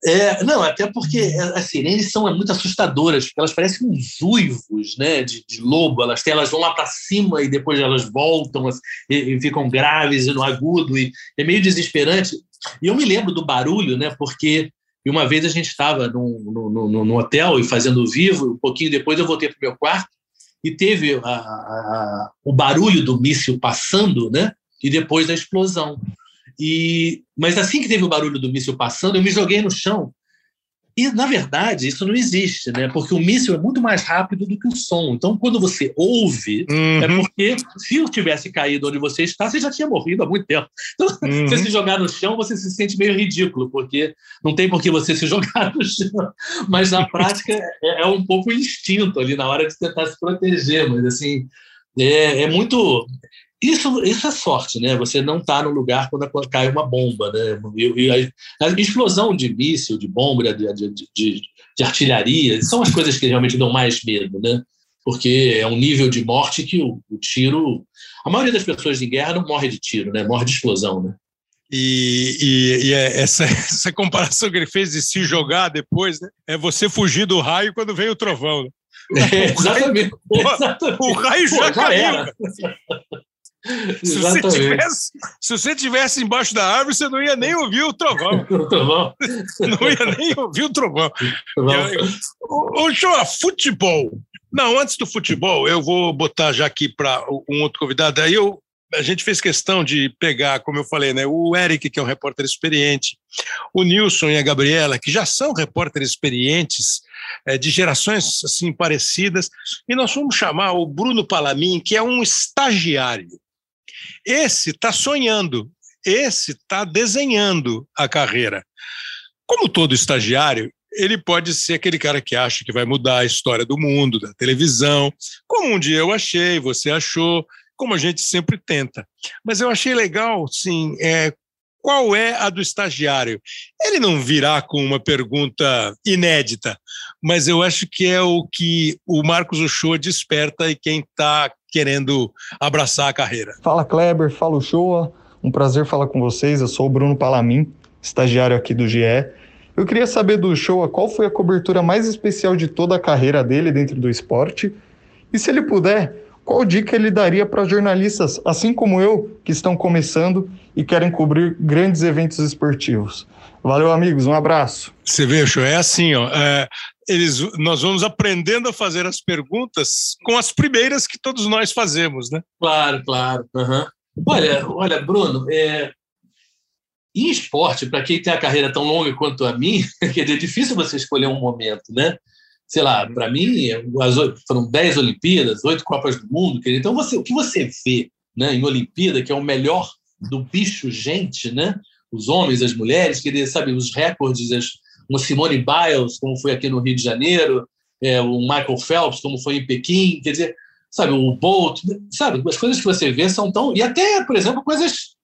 é, não, até porque as sirenes são muito assustadoras, porque elas parecem uns uivos né, de, de lobo. Elas, têm, elas vão lá para cima e depois elas voltam e, e, ficam graves e no agudo. E é meio desesperante. E eu me lembro do barulho, né, porque e uma vez a gente estava no, hotel e fazendo vivo, um pouquinho depois eu voltei para o meu quarto e teve a, a, o barulho do míssil passando, né? E depois a explosão. E, mas assim que teve o barulho do míssil passando, eu me joguei no chão e, na verdade, isso não existe, né? Porque o míssil é muito mais rápido do que o som. Então, quando você ouve, é uhum. é porque se eu tivesse caído onde você está, você já tinha morrido há muito tempo. Então, uhum. você se jogar no chão, você se sente meio ridículo, porque não tem por que você se jogar no chão. Mas, na prática, é, é um pouco instinto ali na hora de tentar se proteger. Mas, assim, é, é muito isso, isso é sorte, né? Você não está no lugar quando cai uma bomba, né? E, a, a, explosão de míssil, de bomba, de, de, de, de, artilharia, são as coisas que realmente dão mais medo, né? Porque é um nível de morte que o, o tiro. A maioria das pessoas em guerra não morre de tiro, né? Morre de explosão, né? E, e, e é essa, essa comparação que ele fez de se jogar depois, né? É você fugir do raio quando vem o trovão. Né? É, exatamente, o, raio, exatamente. O raio já, Pô, já caiu. Se você, tivesse, se você tivesse embaixo da árvore, você não ia nem ouvir o trovão. trovão. Não ia nem ouvir o trovão. Ô, show, futebol. Não, antes do futebol, eu vou botar já aqui para um outro convidado. Aí eu, a gente fez questão de pegar, como eu falei, né, o Eric, que é um repórter experiente, o Nilson e a Gabriela, que já são repórteres experientes, é, de gerações assim parecidas, e nós vamos chamar o Bruno Palamin, que é um estagiário. Esse está sonhando, esse está desenhando a carreira. Como todo estagiário, ele pode ser aquele cara que acha que vai mudar a história do mundo, da televisão, como um dia eu achei, você achou, como a gente sempre tenta. Mas eu achei legal, sim, é, qual é a do estagiário? Ele não virá com uma pergunta inédita, mas eu acho que é o que o Marcos Uchoa desperta e quem está querendo abraçar a carreira. Fala Kleber, fala Uchoa, um prazer falar com vocês. Eu sou o Bruno Palamin, estagiário aqui do GE. Eu queria saber do Showa qual foi a cobertura mais especial de toda a carreira dele dentro do esporte e, se ele puder, qual dica ele daria para jornalistas, assim como eu, que estão começando e querem cobrir grandes eventos esportivos. Valeu, amigos, um abraço. Você vê, Show, é assim, ó, é, eles, nós vamos aprendendo a fazer as perguntas com as primeiras que todos nós fazemos, né? Claro, claro. Uhum. Olha, olha, Bruno, é, em esporte, para quem tem a carreira tão longa quanto a mim, é difícil você escolher um momento, né? Sei lá, para mim, as, foram 10 Olimpíadas, oito Copas do Mundo, então você, o que você vê né, em Olimpíada, que é o melhor do bicho gente, né? Os homens, as mulheres, quer sabe, os recordes, as, uma Simone Biles, como foi aqui no Rio de Janeiro, é, o Michael Phelps, como foi em Pequim, quer dizer, sabe, o Bolt, sabe, as coisas que você vê são tão. E até, por exemplo, coisas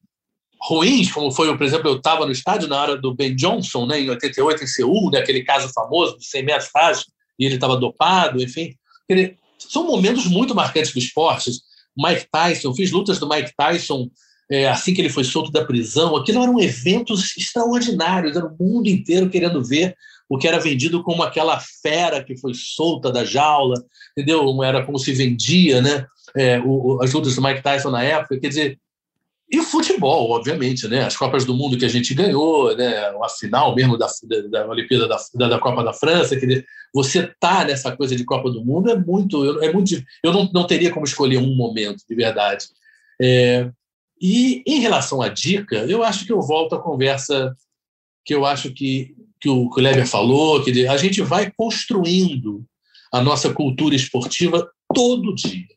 ruins, como foi, por exemplo, eu estava no estádio na hora do Ben Johnson, né, em 88, em Seul, né, aquele caso famoso 100 metros rasos, e ele estava dopado, enfim. Dizer, são momentos muito marcantes do esporte. Mike Tyson, fiz lutas do Mike Tyson é, assim que ele foi solto da prisão. Aquilo eram eventos extraordinários, era o mundo inteiro querendo ver o que era vendido como aquela fera que foi solta da jaula, entendeu? Era como se vendia, né? É, o, as lutas do Mike Tyson na época. Quer dizer, e o futebol, obviamente, né? As Copas do Mundo que a gente ganhou, né? A final mesmo da, da, da Olimpíada da, da, Copa da França, quer dizer, você tá nessa coisa de Copa do Mundo é muito, é muito, eu não, não teria como escolher um momento, de verdade. É, e em relação à dica, eu acho que eu volto à conversa que eu acho que, que o, Leber falou, que a gente vai construindo a nossa cultura esportiva todo dia.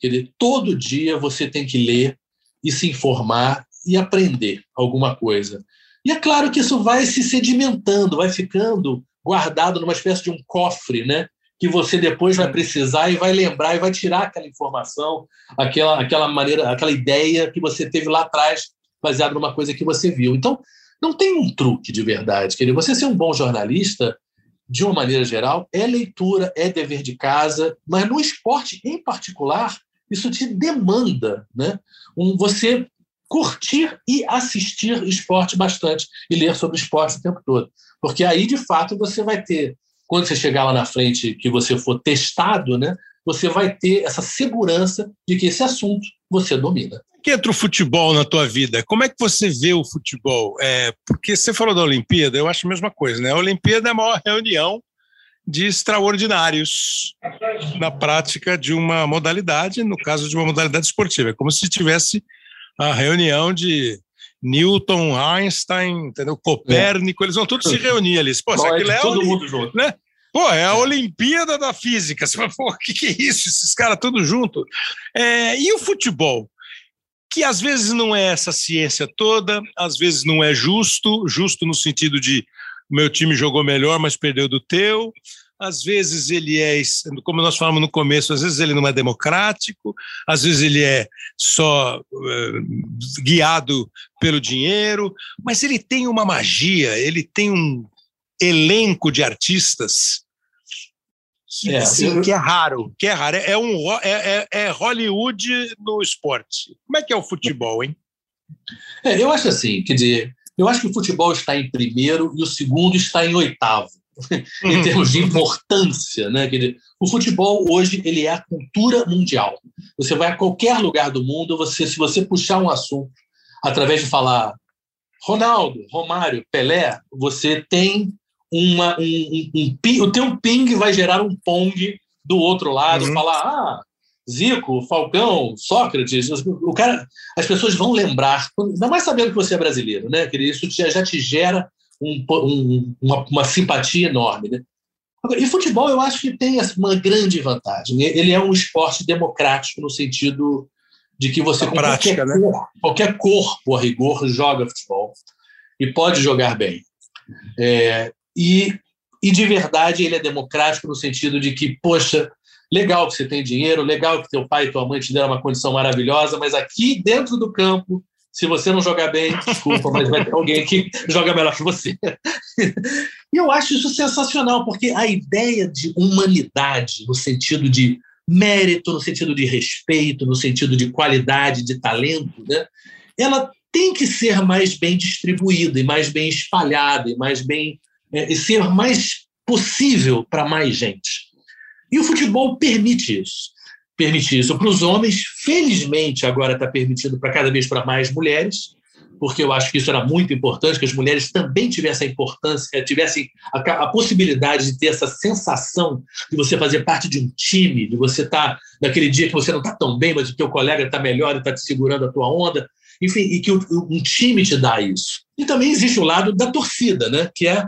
Quer dizer, todo dia você tem que ler e se informar e aprender alguma coisa. E é claro que isso vai se sedimentando, vai ficando guardado numa espécie de um cofre, né? Que você depois vai precisar e vai lembrar e vai tirar aquela informação, aquela, aquela maneira, aquela ideia que você teve lá atrás, baseado numa coisa que você viu. Então, não tem um truque de verdade. Quer dizer, você ser um bom jornalista, de uma maneira geral, é leitura, é dever de casa, mas no esporte em particular, isso te demanda né? um, você curtir e assistir esporte bastante e ler sobre esporte o tempo todo. Porque aí, de fato, você vai ter quando você chegar lá na frente, que você for testado, né, você vai ter essa segurança de que esse assunto você domina. Que entra o futebol na tua vida? Como é que você vê o futebol? É, porque você falou da Olimpíada, eu acho a mesma coisa, né? A Olimpíada é a maior reunião de extraordinários na prática de uma modalidade, no caso de uma modalidade esportiva. É como se tivesse a reunião de Newton, Einstein, entendeu? Copérnico, é. eles vão todos se reunir ali. Pô, isso aquilo é todo mundo junto. Né? Pô, é a é. Olimpíada da Física. Você fala, pô, o que, que é isso? Esses caras todos juntos. É, e o futebol? Que às vezes não é essa ciência toda, às vezes não é justo, justo no sentido de meu time jogou melhor, mas perdeu do teu às vezes ele é, como nós falamos no começo, às vezes ele não é democrático, às vezes ele é só uh, guiado pelo dinheiro, mas ele tem uma magia, ele tem um elenco de artistas que, é, assim, eu... que é raro, que é raro, é, um, é, é, é Hollywood no esporte. Como é que é o futebol, hein? É, eu acho assim, quer dizer, eu acho que o futebol está em primeiro e o segundo está em oitavo. Em termos de importância, né? O futebol hoje ele é a cultura mundial. Você vai a qualquer lugar do mundo, você se você puxar um assunto através de falar Ronaldo, Romário, Pelé, você tem uma um, um, um, o teu ping vai gerar um pong do outro lado, uhum. falar ah Zico, Falcão, Sócrates, o cara, as pessoas vão lembrar, ainda mais sabendo que você é brasileiro, né? Que isso já te gera um, um, uma, uma, simpatia enorme. Né? E futebol eu acho que tem uma grande vantagem. Ele é um esporte democrático no sentido de que você, com prática, qualquer, né? corpo, qualquer corpo, a rigor, joga futebol e pode jogar bem. É, e, e de verdade ele é democrático no sentido de que, poxa, legal que você tem dinheiro, legal que teu pai e tua mãe te deram uma condição maravilhosa, mas aqui dentro do campo se você não jogar bem, desculpa, mas vai ter alguém que joga melhor que você. e eu acho isso sensacional, porque a ideia de humanidade, no sentido de mérito, no sentido de respeito, no sentido de qualidade, de talento, né? ela tem que ser mais bem distribuída e mais bem espalhada e mais bem é, e ser mais possível para mais gente. E o futebol permite isso. Permite isso para os homens. Felizmente, agora está permitido para cada vez para mais mulheres, porque eu acho que isso era muito importante, que as mulheres também tivessem a importância, tivessem a, a possibilidade de ter essa sensação de você fazer parte de um time, de você estar tá, naquele dia que você não está tão bem, mas o teu colega está melhor e está te segurando a tua onda. Enfim, e que um time te dá isso. E também existe o lado da torcida, né? que é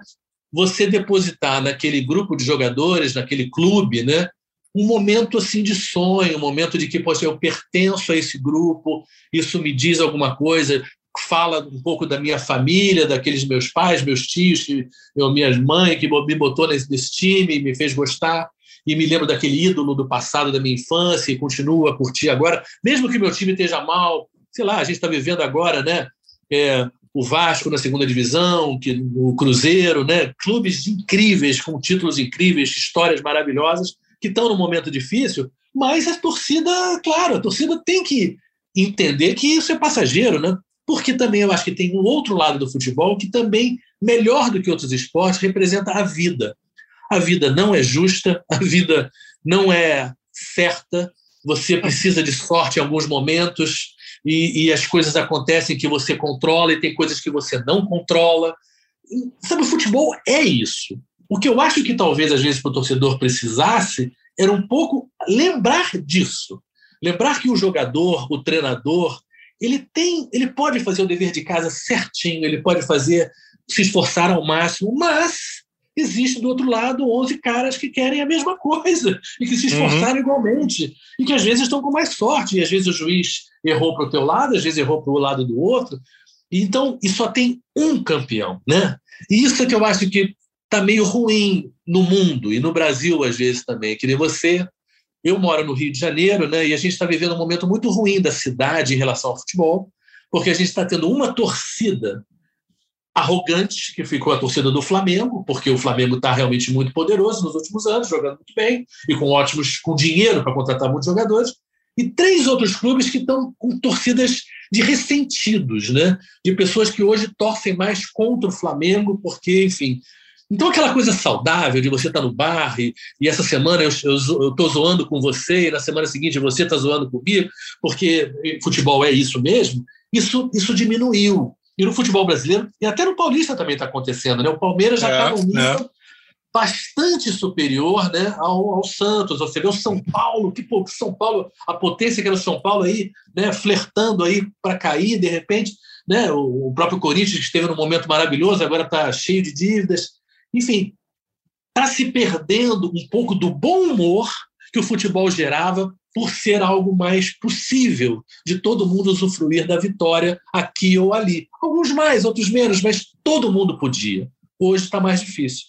você depositar naquele grupo de jogadores, naquele clube, né? Um momento assim de sonho, um momento de que poxa, eu pertenço a esse grupo, isso me diz alguma coisa, fala um pouco da minha família, daqueles meus pais, meus tios, que, minha mãe que me botou nesse, nesse time, me fez gostar e me lembro daquele ídolo do passado da minha infância e continuo a curtir agora, mesmo que meu time esteja mal, sei lá, a gente está vivendo agora, né? É, o Vasco na segunda divisão, que, o Cruzeiro, né? Clubes incríveis, com títulos incríveis, histórias maravilhosas, que estão num momento difícil, mas a torcida, claro, a torcida tem que entender que isso é passageiro, né? Porque também eu acho que tem um outro lado do futebol que também, melhor do que outros esportes, representa a vida. A vida não é justa, a vida não é certa, você precisa de sorte em alguns momentos, e, e, as coisas acontecem que você controla e tem coisas que você não controla. Sabe, o futebol é isso. O que eu acho que talvez às vezes para o torcedor precisasse era um pouco lembrar disso. Lembrar que o jogador, o treinador, ele tem, ele pode fazer o dever de casa certinho, ele pode fazer, se esforçar ao máximo, mas existe do outro lado 11 caras que querem a mesma coisa e que se esforçaram uhum. igualmente e que às vezes estão com mais sorte e às vezes o juiz errou para o teu lado, às vezes errou para o lado do outro. Então, e só tem um campeão, né? E isso é que eu acho que está meio ruim no mundo e no Brasil às vezes também. Que nem você, eu moro no Rio de Janeiro, né? E a gente está vivendo um momento muito ruim da cidade em relação ao futebol, porque a gente está tendo uma torcida arrogante, que ficou a torcida do Flamengo, porque o Flamengo está realmente muito poderoso nos últimos anos, jogando muito bem e com ótimos, com dinheiro para contratar muitos jogadores, e três outros clubes que estão com torcidas de ressentidos, né? De pessoas que hoje torcem mais contra o Flamengo, porque, enfim. Então, aquela coisa saudável de você estar tá no bar e, e essa semana eu estou zoando com você e na semana seguinte você está zoando comigo, porque futebol é isso mesmo, isso, isso diminuiu. E no futebol brasileiro, e até no Paulista também está acontecendo, né? O Palmeiras já está é, num nível é. bastante superior né, ao, ao, Santos. Você vê o São Paulo, que pô, São Paulo, a potência que era o São Paulo aí, né, flertando aí para cair, de repente, né? O, o próprio Corinthians que esteve num momento maravilhoso, agora está cheio de dívidas. Enfim, está se perdendo um pouco do bom humor que o futebol gerava por ser algo mais possível de todo mundo usufruir da vitória aqui ou ali. Alguns mais, outros menos, mas todo mundo podia. Hoje está mais difícil.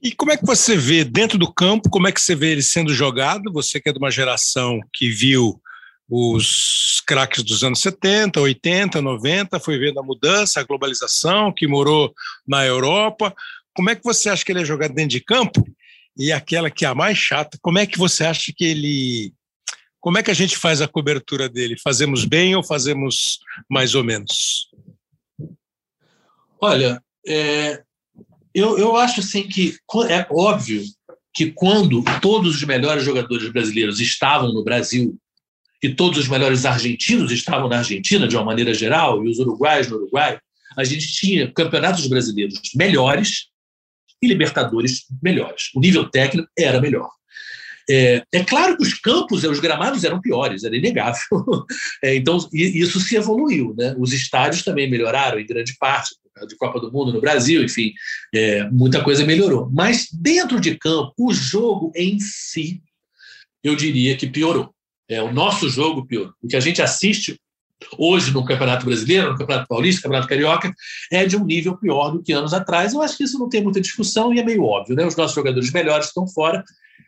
E como é que você vê dentro do campo, como é que você vê ele sendo jogado? Você que é de uma geração que viu os craques dos anos 70, 80, 90, foi vendo a mudança, a globalização, que morou na Europa. Como é que você acha que ele é jogado dentro de campo? E aquela que é a mais chata, como é que você acha que ele como é que a gente faz a cobertura dele? Fazemos bem ou fazemos mais ou menos? Olha, é, eu, eu acho assim que é óbvio que quando todos os melhores jogadores brasileiros estavam no Brasil e todos os melhores argentinos estavam na Argentina, de uma maneira geral, e os uruguaios no Uruguai, a gente tinha campeonatos brasileiros melhores e Libertadores melhores. O nível técnico era melhor. É, é, claro que os campos, os gramados eram piores, era inegável. É, então, isso se evoluiu. Né? Os estádios também melhoraram em grande parte, de Copa do Mundo no Brasil, enfim, é, muita coisa melhorou. Mas dentro de campo, o jogo em si, eu diria que piorou. É, o nosso jogo piorou. O que a gente assiste hoje no Campeonato Brasileiro, no Campeonato Paulista, no Campeonato Carioca, é de um nível pior do que anos atrás. Eu acho que isso não tem muita discussão e é meio óbvio. Né? Os nossos jogadores melhores estão fora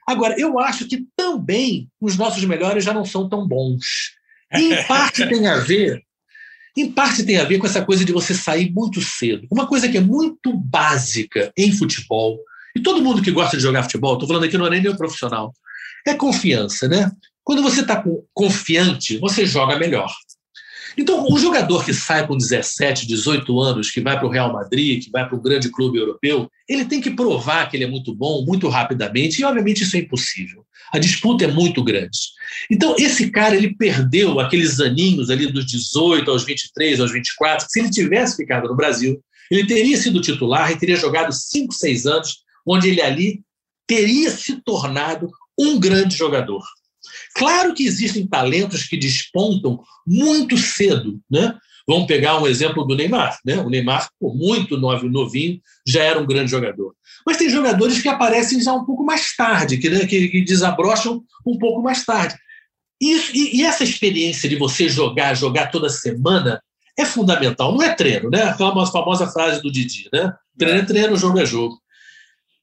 Agora, eu acho que também os nossos melhores já não são tão bons. em parte tem a ver, em parte tem a ver com essa coisa de você sair muito cedo. Uma coisa que é muito básica em futebol, e todo mundo que gosta de jogar futebol, estou falando aqui não é nem nenhum profissional, é confiança, né? Quando você está confiante, você joga melhor. Então, o jogador que sai com 17, 18 anos, que vai para o Real Madrid, que vai para um grande clube europeu, ele tem que provar que ele é muito bom muito rapidamente, e obviamente isso é impossível. A disputa é muito grande. Então, esse cara, ele perdeu aqueles aninhos ali dos 18 aos 23, aos 24, que se ele tivesse ficado no Brasil, ele teria sido titular e teria jogado 5, 6 anos, onde ele ali teria se tornado um grande jogador. Claro que existem talentos que despontam muito cedo, né? Vamos pegar um exemplo do Neymar, né? O Neymar, por muito novinho, já era um grande jogador. Mas tem jogadores que aparecem já um pouco mais tarde, que, né, que, que desabrocham um pouco mais tarde. E, e, e, essa experiência de você jogar, jogar toda semana, é fundamental. Não é treino, né? Aquela famosa frase do Didi, né? Treino é treino, jogo é jogo.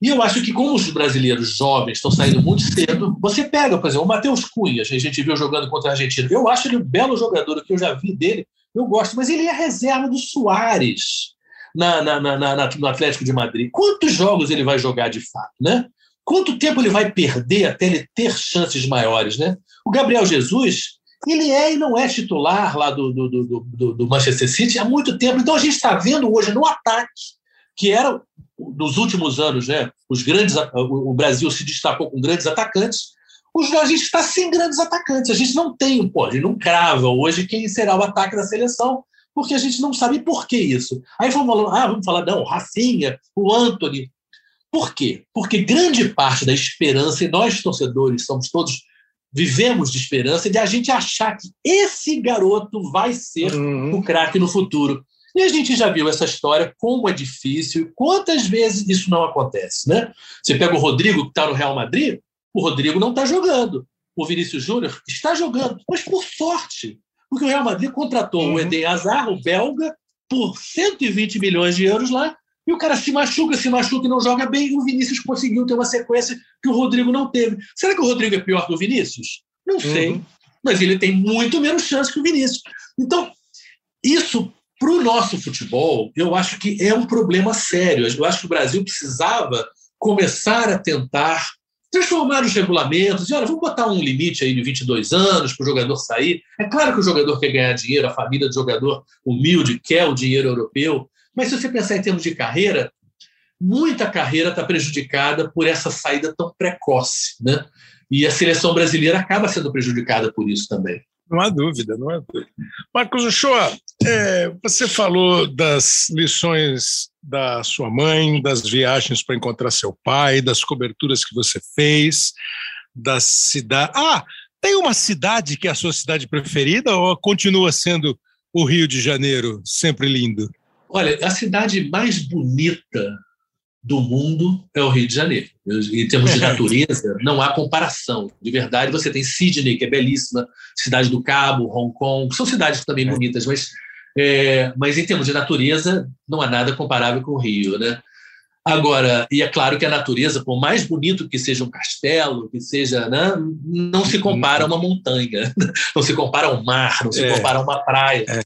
E eu acho que, como os brasileiros jovens estão saindo muito cedo, você pega, por exemplo, o Matheus Cunha, a gente viu jogando contra a Argentina. Eu acho ele um belo jogador, o que eu já vi dele, eu gosto, mas ele é reserva do Soares na, na, na, na, no Atlético de Madrid. Quantos jogos ele vai jogar de fato, né? Quanto tempo ele vai perder até ele ter chances maiores, né? O Gabriel Jesus, ele é e não é titular lá do, do, do, do, do Manchester City há muito tempo. Então a gente está vendo hoje no ataque, que era nos últimos anos, né, os grandes, o Brasil se destacou com grandes atacantes. Os, a gente está sem grandes atacantes. A gente não tem, pô, a gente não crava hoje quem será o ataque da seleção, porque a gente não sabe por que isso. Aí vamos falar, ah, vamos falar, não, o Rafinha, o Anthony. Por quê? Porque grande parte da esperança, e nós torcedores somos todos, vivemos de esperança, de a gente achar que esse garoto vai ser uhum. o craque no futuro. E a gente já viu essa história, como é difícil, quantas vezes isso não acontece. Né? Você pega o Rodrigo, que está no Real Madrid, o Rodrigo não está jogando. O Vinícius Júnior está jogando, mas por sorte, porque o Real Madrid contratou uhum. o Eden Hazard, o belga, por 120 milhões de euros lá, e o cara se machuca, se machuca e não joga bem, e o Vinícius conseguiu ter uma sequência que o Rodrigo não teve. Será que o Rodrigo é pior que o Vinícius? Não sei, uhum. mas ele tem muito menos chance que o Vinícius. Então, isso para o nosso futebol, eu acho que é um problema sério. Eu acho que o Brasil precisava começar a tentar transformar os regulamentos e, olha, vamos botar um limite aí de 22 anos para o jogador sair. É claro que o jogador quer ganhar dinheiro, a família do jogador humilde quer o dinheiro europeu, mas se você pensar em termos de carreira, muita carreira está prejudicada por essa saída tão precoce, né? E a seleção brasileira acaba sendo prejudicada por isso também. Não há dúvida, não há dúvida. Marcos Uchoa, é, você falou das lições da sua mãe, das viagens para encontrar seu pai, das coberturas que você fez, da cidade. Ah, tem uma cidade que é a sua cidade preferida ou continua sendo o Rio de Janeiro, sempre lindo? Olha, a cidade mais bonita do mundo é o Rio de Janeiro. Em termos de natureza, não há comparação. De verdade, você tem Sydney, que é belíssima, Cidade do Cabo, Hong Kong, são cidades também é. bonitas, mas, é, mas em termos de natureza, não há nada comparável com o Rio. Né? Agora, e é claro que a natureza, por mais bonito que seja um castelo, que seja, né, não se compara a uma montanha, não se compara ao mar, não se é. compara a uma praia. É.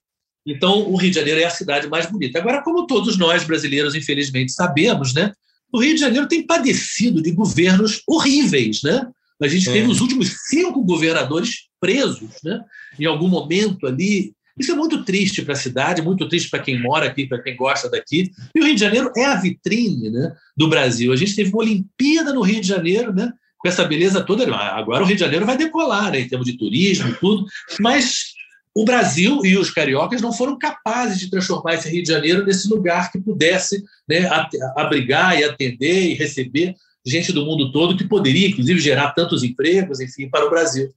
Então, o Rio de Janeiro é a cidade mais bonita. Agora, como todos nós brasileiros, infelizmente, sabemos, né, o Rio de Janeiro tem padecido de governos horríveis. Né? A gente é. teve os últimos cinco governadores presos né, em algum momento ali. Isso é muito triste para a cidade, muito triste para quem mora aqui, para quem gosta daqui. E o Rio de Janeiro é a vitrine né, do Brasil. A gente teve uma Olimpíada no Rio de Janeiro, né, com essa beleza toda. Agora o Rio de Janeiro vai decolar né, em termos de turismo e tudo, mas o Brasil e os cariocas não foram capazes de transformar esse Rio de Janeiro nesse lugar que pudesse né, abrigar e atender e receber gente do mundo todo, que poderia, inclusive, gerar tantos empregos, enfim, para o Brasil.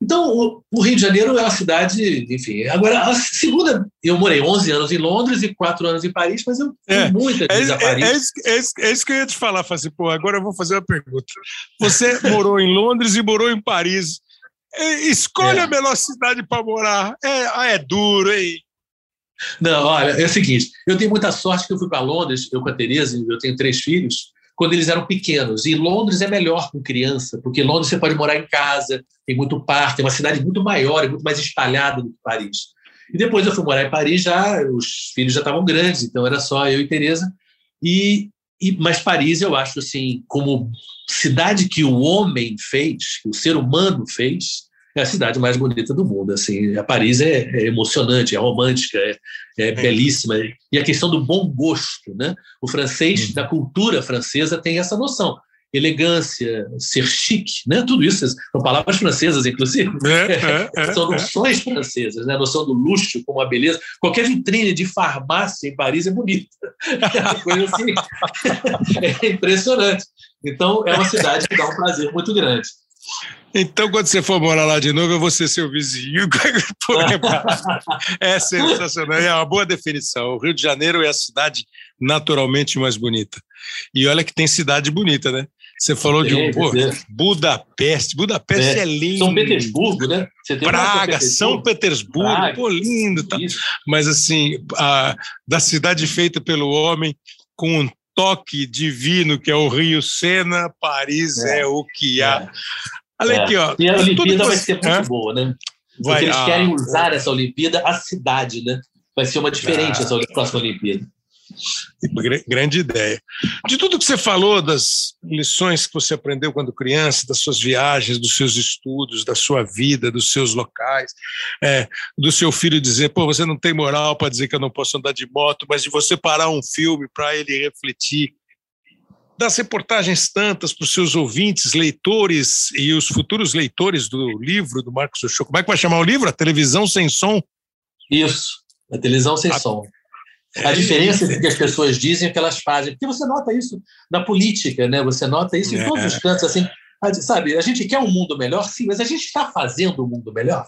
Então, o, Rio de Janeiro é uma cidade, enfim. Agora, a segunda, eu morei 11 anos em Londres e 4 anos em Paris, mas eu fui é, muitas é, vezes a Paris. É, é, isso, é, isso, é, isso, que eu ia te falar, assim, pô, agora eu vou fazer uma pergunta. Você morou em Londres e morou em Paris. É, escolha é. a melhor cidade para morar. É, ah, é duro, hein? Não, olha, é o seguinte: eu tenho muita sorte que eu fui para Londres, eu com a Tereza, eu tenho três filhos, quando eles eram pequenos. E Londres é melhor com criança, porque Londres você pode morar em casa, tem muito parque, é uma cidade muito maior e muito mais espalhada do que Paris. E depois eu fui morar em Paris, já os filhos já estavam grandes, então era só eu e Tereza. E, e mas Paris eu acho assim, como cidade que o homem fez, que o ser humano fez, é a cidade mais bonita do mundo. Assim, a Paris é, é emocionante, é romântica, é, é, belíssima. E a questão do bom gosto, né? O francês, da cultura francesa, tem essa noção. Elegância, ser chique, né? Tudo isso são palavras francesas, inclusive. É, é, é são noções francesas, né? A noção do luxo como a beleza. Qualquer vitrine de farmácia em Paris é bonita. É uma coisa assim. é impressionante. Então, é uma cidade que dá um prazer muito grande. Então, quando você for morar lá de novo, eu vou ser seu vizinho. é sensacional, é uma boa definição. O Rio de Janeiro é a cidade naturalmente mais bonita. E olha que tem cidade bonita, né? Você falou de um, pô, Budapeste. Budapeste é, é, lindo. São Petersburgo, né? Praga, São Petersburgo, Praga, pô, lindo. Tá. Mas assim, a, da cidade feita pelo homem, com um toque divino que é o Rio Sena, Paris é, é o que há. É. Olha é. aqui, ó. E a Olimpíada vai ser muito boa, né? Porque vai, eles ah, querem usar essa Olimpíada a cidade, né? Vai ser uma diferente ah, essa próxima Olimpíada. Grande ideia. De tudo que você falou, das lições que você aprendeu quando criança, das suas viagens, dos seus estudos, da sua vida, dos seus locais, é, do seu filho dizer, pô, você não tem moral para dizer que eu não posso andar de moto, mas de você parar um filme para ele refletir, das reportagens tantas para os seus ouvintes, leitores e os futuros leitores do livro do Marcos Ochoa. Como é que vai chamar o livro? A Televisão Sem Som? Isso, a Televisão Sem a... Som. A diferença entre o que as pessoas dizem e o que elas fazem. Porque você nota isso na política, né? Você nota isso em todos os é. cantos, assim. Sabe, a gente quer um mundo melhor, sim, mas a gente está fazendo um mundo melhor.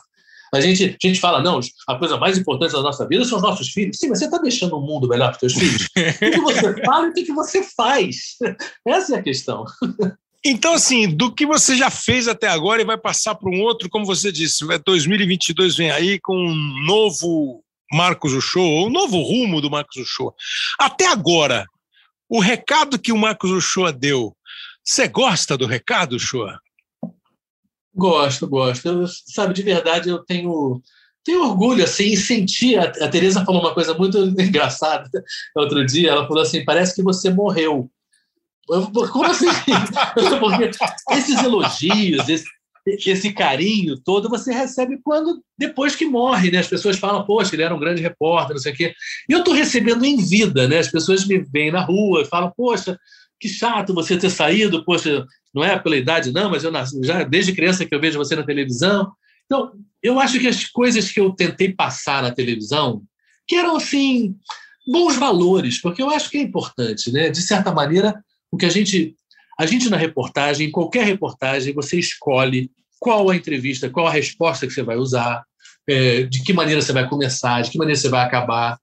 A gente, a gente fala, não, a coisa mais importante da nossa vida são os nossos filhos. Sim, mas você está deixando o um mundo melhor para os seus filhos? o que você fala e o que você faz? Essa é a questão. Então, assim, do que você já fez até agora e vai passar para um outro, como você disse, 2022 vem aí com um novo Marcos o novo rumo do Marcos Uchoa. Até agora, o recado que o Marcos Uchoa deu, você gosta do recado, Uchoa? Gosto, gosto. Eu, sabe, de verdade, eu tenho, tenho orgulho, assim, em sentir. A, a Tereza falou uma coisa muito engraçada outro dia. Ela falou assim: parece que você morreu. Eu, como assim? Porque esses elogios, esse, esse carinho todo você recebe quando depois que morre, né? As pessoas falam, poxa, ele era um grande repórter, não sei o quê. E eu estou recebendo em vida, né? As pessoas me veem na rua e falam, poxa, que chato você ter saído, poxa, não é pela idade, não, mas eu nasci, já desde criança que eu vejo você na televisão. Então, eu acho que as coisas que eu tentei passar na televisão, que eram assim, bons valores, porque eu acho que é importante, né? De certa maneira, o que a gente a gente, na reportagem, em qualquer reportagem, você escolhe qual a entrevista, qual a resposta que você vai usar, é, de que maneira você vai começar, de que maneira você vai acabar.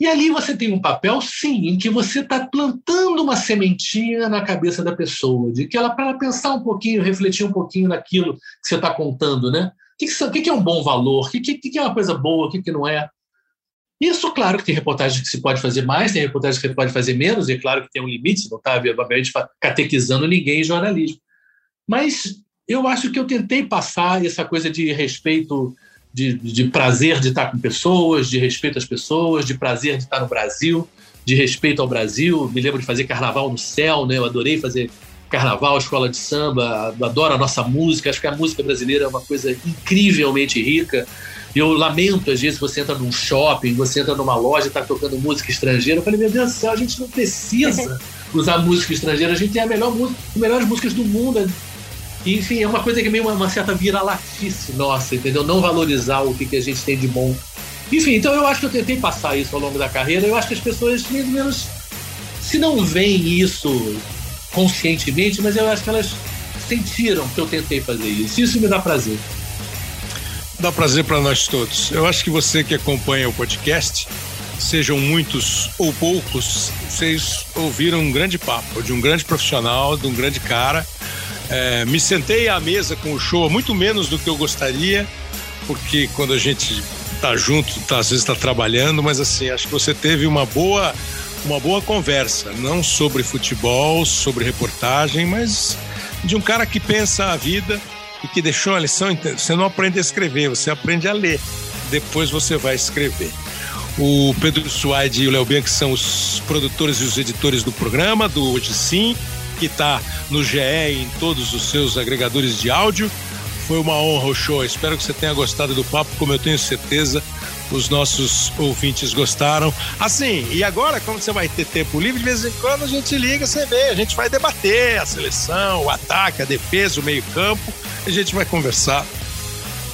E ali você tem um papel, sim, em que você está plantando uma sementinha na cabeça da pessoa, de que ela para pensar um pouquinho, refletir um pouquinho naquilo que você está contando, né? O que, que, é um bom valor? O que, que, que, é uma coisa boa? O que, que não é? Isso, claro que tem reportagens que se pode fazer mais, tem reportagens que se pode fazer menos, e é claro que tem um limite, não está, obviamente, catequizando ninguém em jornalismo. Mas eu acho que eu tentei passar essa coisa de respeito, de, de prazer de estar com pessoas, de respeito às pessoas, de prazer de estar no Brasil, de respeito ao Brasil. Me lembro de fazer carnaval no céu, né? eu adorei fazer carnaval, escola de samba, adoro a nossa música, acho que a música brasileira é uma coisa incrivelmente rica. Eu lamento, às vezes, você entra num shopping, você entra numa loja e está tocando música estrangeira. Eu falei, meu Deus do céu, a gente não precisa usar música estrangeira, a gente tem a melhor música, as melhores músicas do mundo. Enfim, é uma coisa que é meio uma, uma certa vira-latice nossa, entendeu? Não valorizar o que, que a gente tem de bom. Enfim, então eu acho que eu tentei passar isso ao longo da carreira. Eu acho que as pessoas, mais ou menos, se não veem isso conscientemente, mas eu acho que elas sentiram que eu tentei fazer isso. Isso me dá prazer dá prazer para nós todos. Eu acho que você que acompanha o podcast, sejam muitos ou poucos, vocês ouviram um grande papo de um grande profissional, de um grande cara. É, me sentei à mesa com o show muito menos do que eu gostaria, porque quando a gente tá junto, tá, às vezes está trabalhando, mas assim, acho que você teve uma boa, uma boa conversa, não sobre futebol, sobre reportagem, mas de um cara que pensa a vida e que deixou uma lição. Você não aprende a escrever, você aprende a ler. Depois você vai escrever. O Pedro Suaide e o Léo Bianchi são os produtores e os editores do programa, do Hoje Sim, que está no GE em todos os seus agregadores de áudio. Foi uma honra o show. Espero que você tenha gostado do papo, como eu tenho certeza os nossos ouvintes gostaram. Assim, e agora, como você vai ter tempo livre, de vez em quando a gente liga, você vê, a gente vai debater a seleção, o ataque, a defesa, o meio-campo, a gente vai conversar.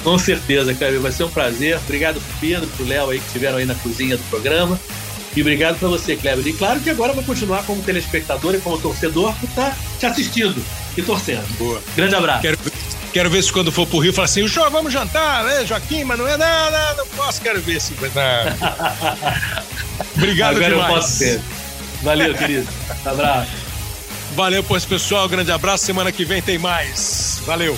Com certeza, Kleber, vai ser um prazer. Obrigado Pedro, pro Léo aí que estiveram aí na cozinha do programa. E obrigado para você, Kleber. E claro que agora eu vou continuar como telespectador e como torcedor por estar tá te assistindo e torcendo. Boa. Grande abraço. Quero, quero ver se quando for pro Rio, fala assim, o show, vamos jantar, né, Joaquim? Mas não é nada, não, posso, quero ver se... Obrigado Agora demais. eu posso ser. Valeu, querido. Abraço. Valeu, pois, pessoal. Grande abraço. Semana que vem tem mais. Valeu.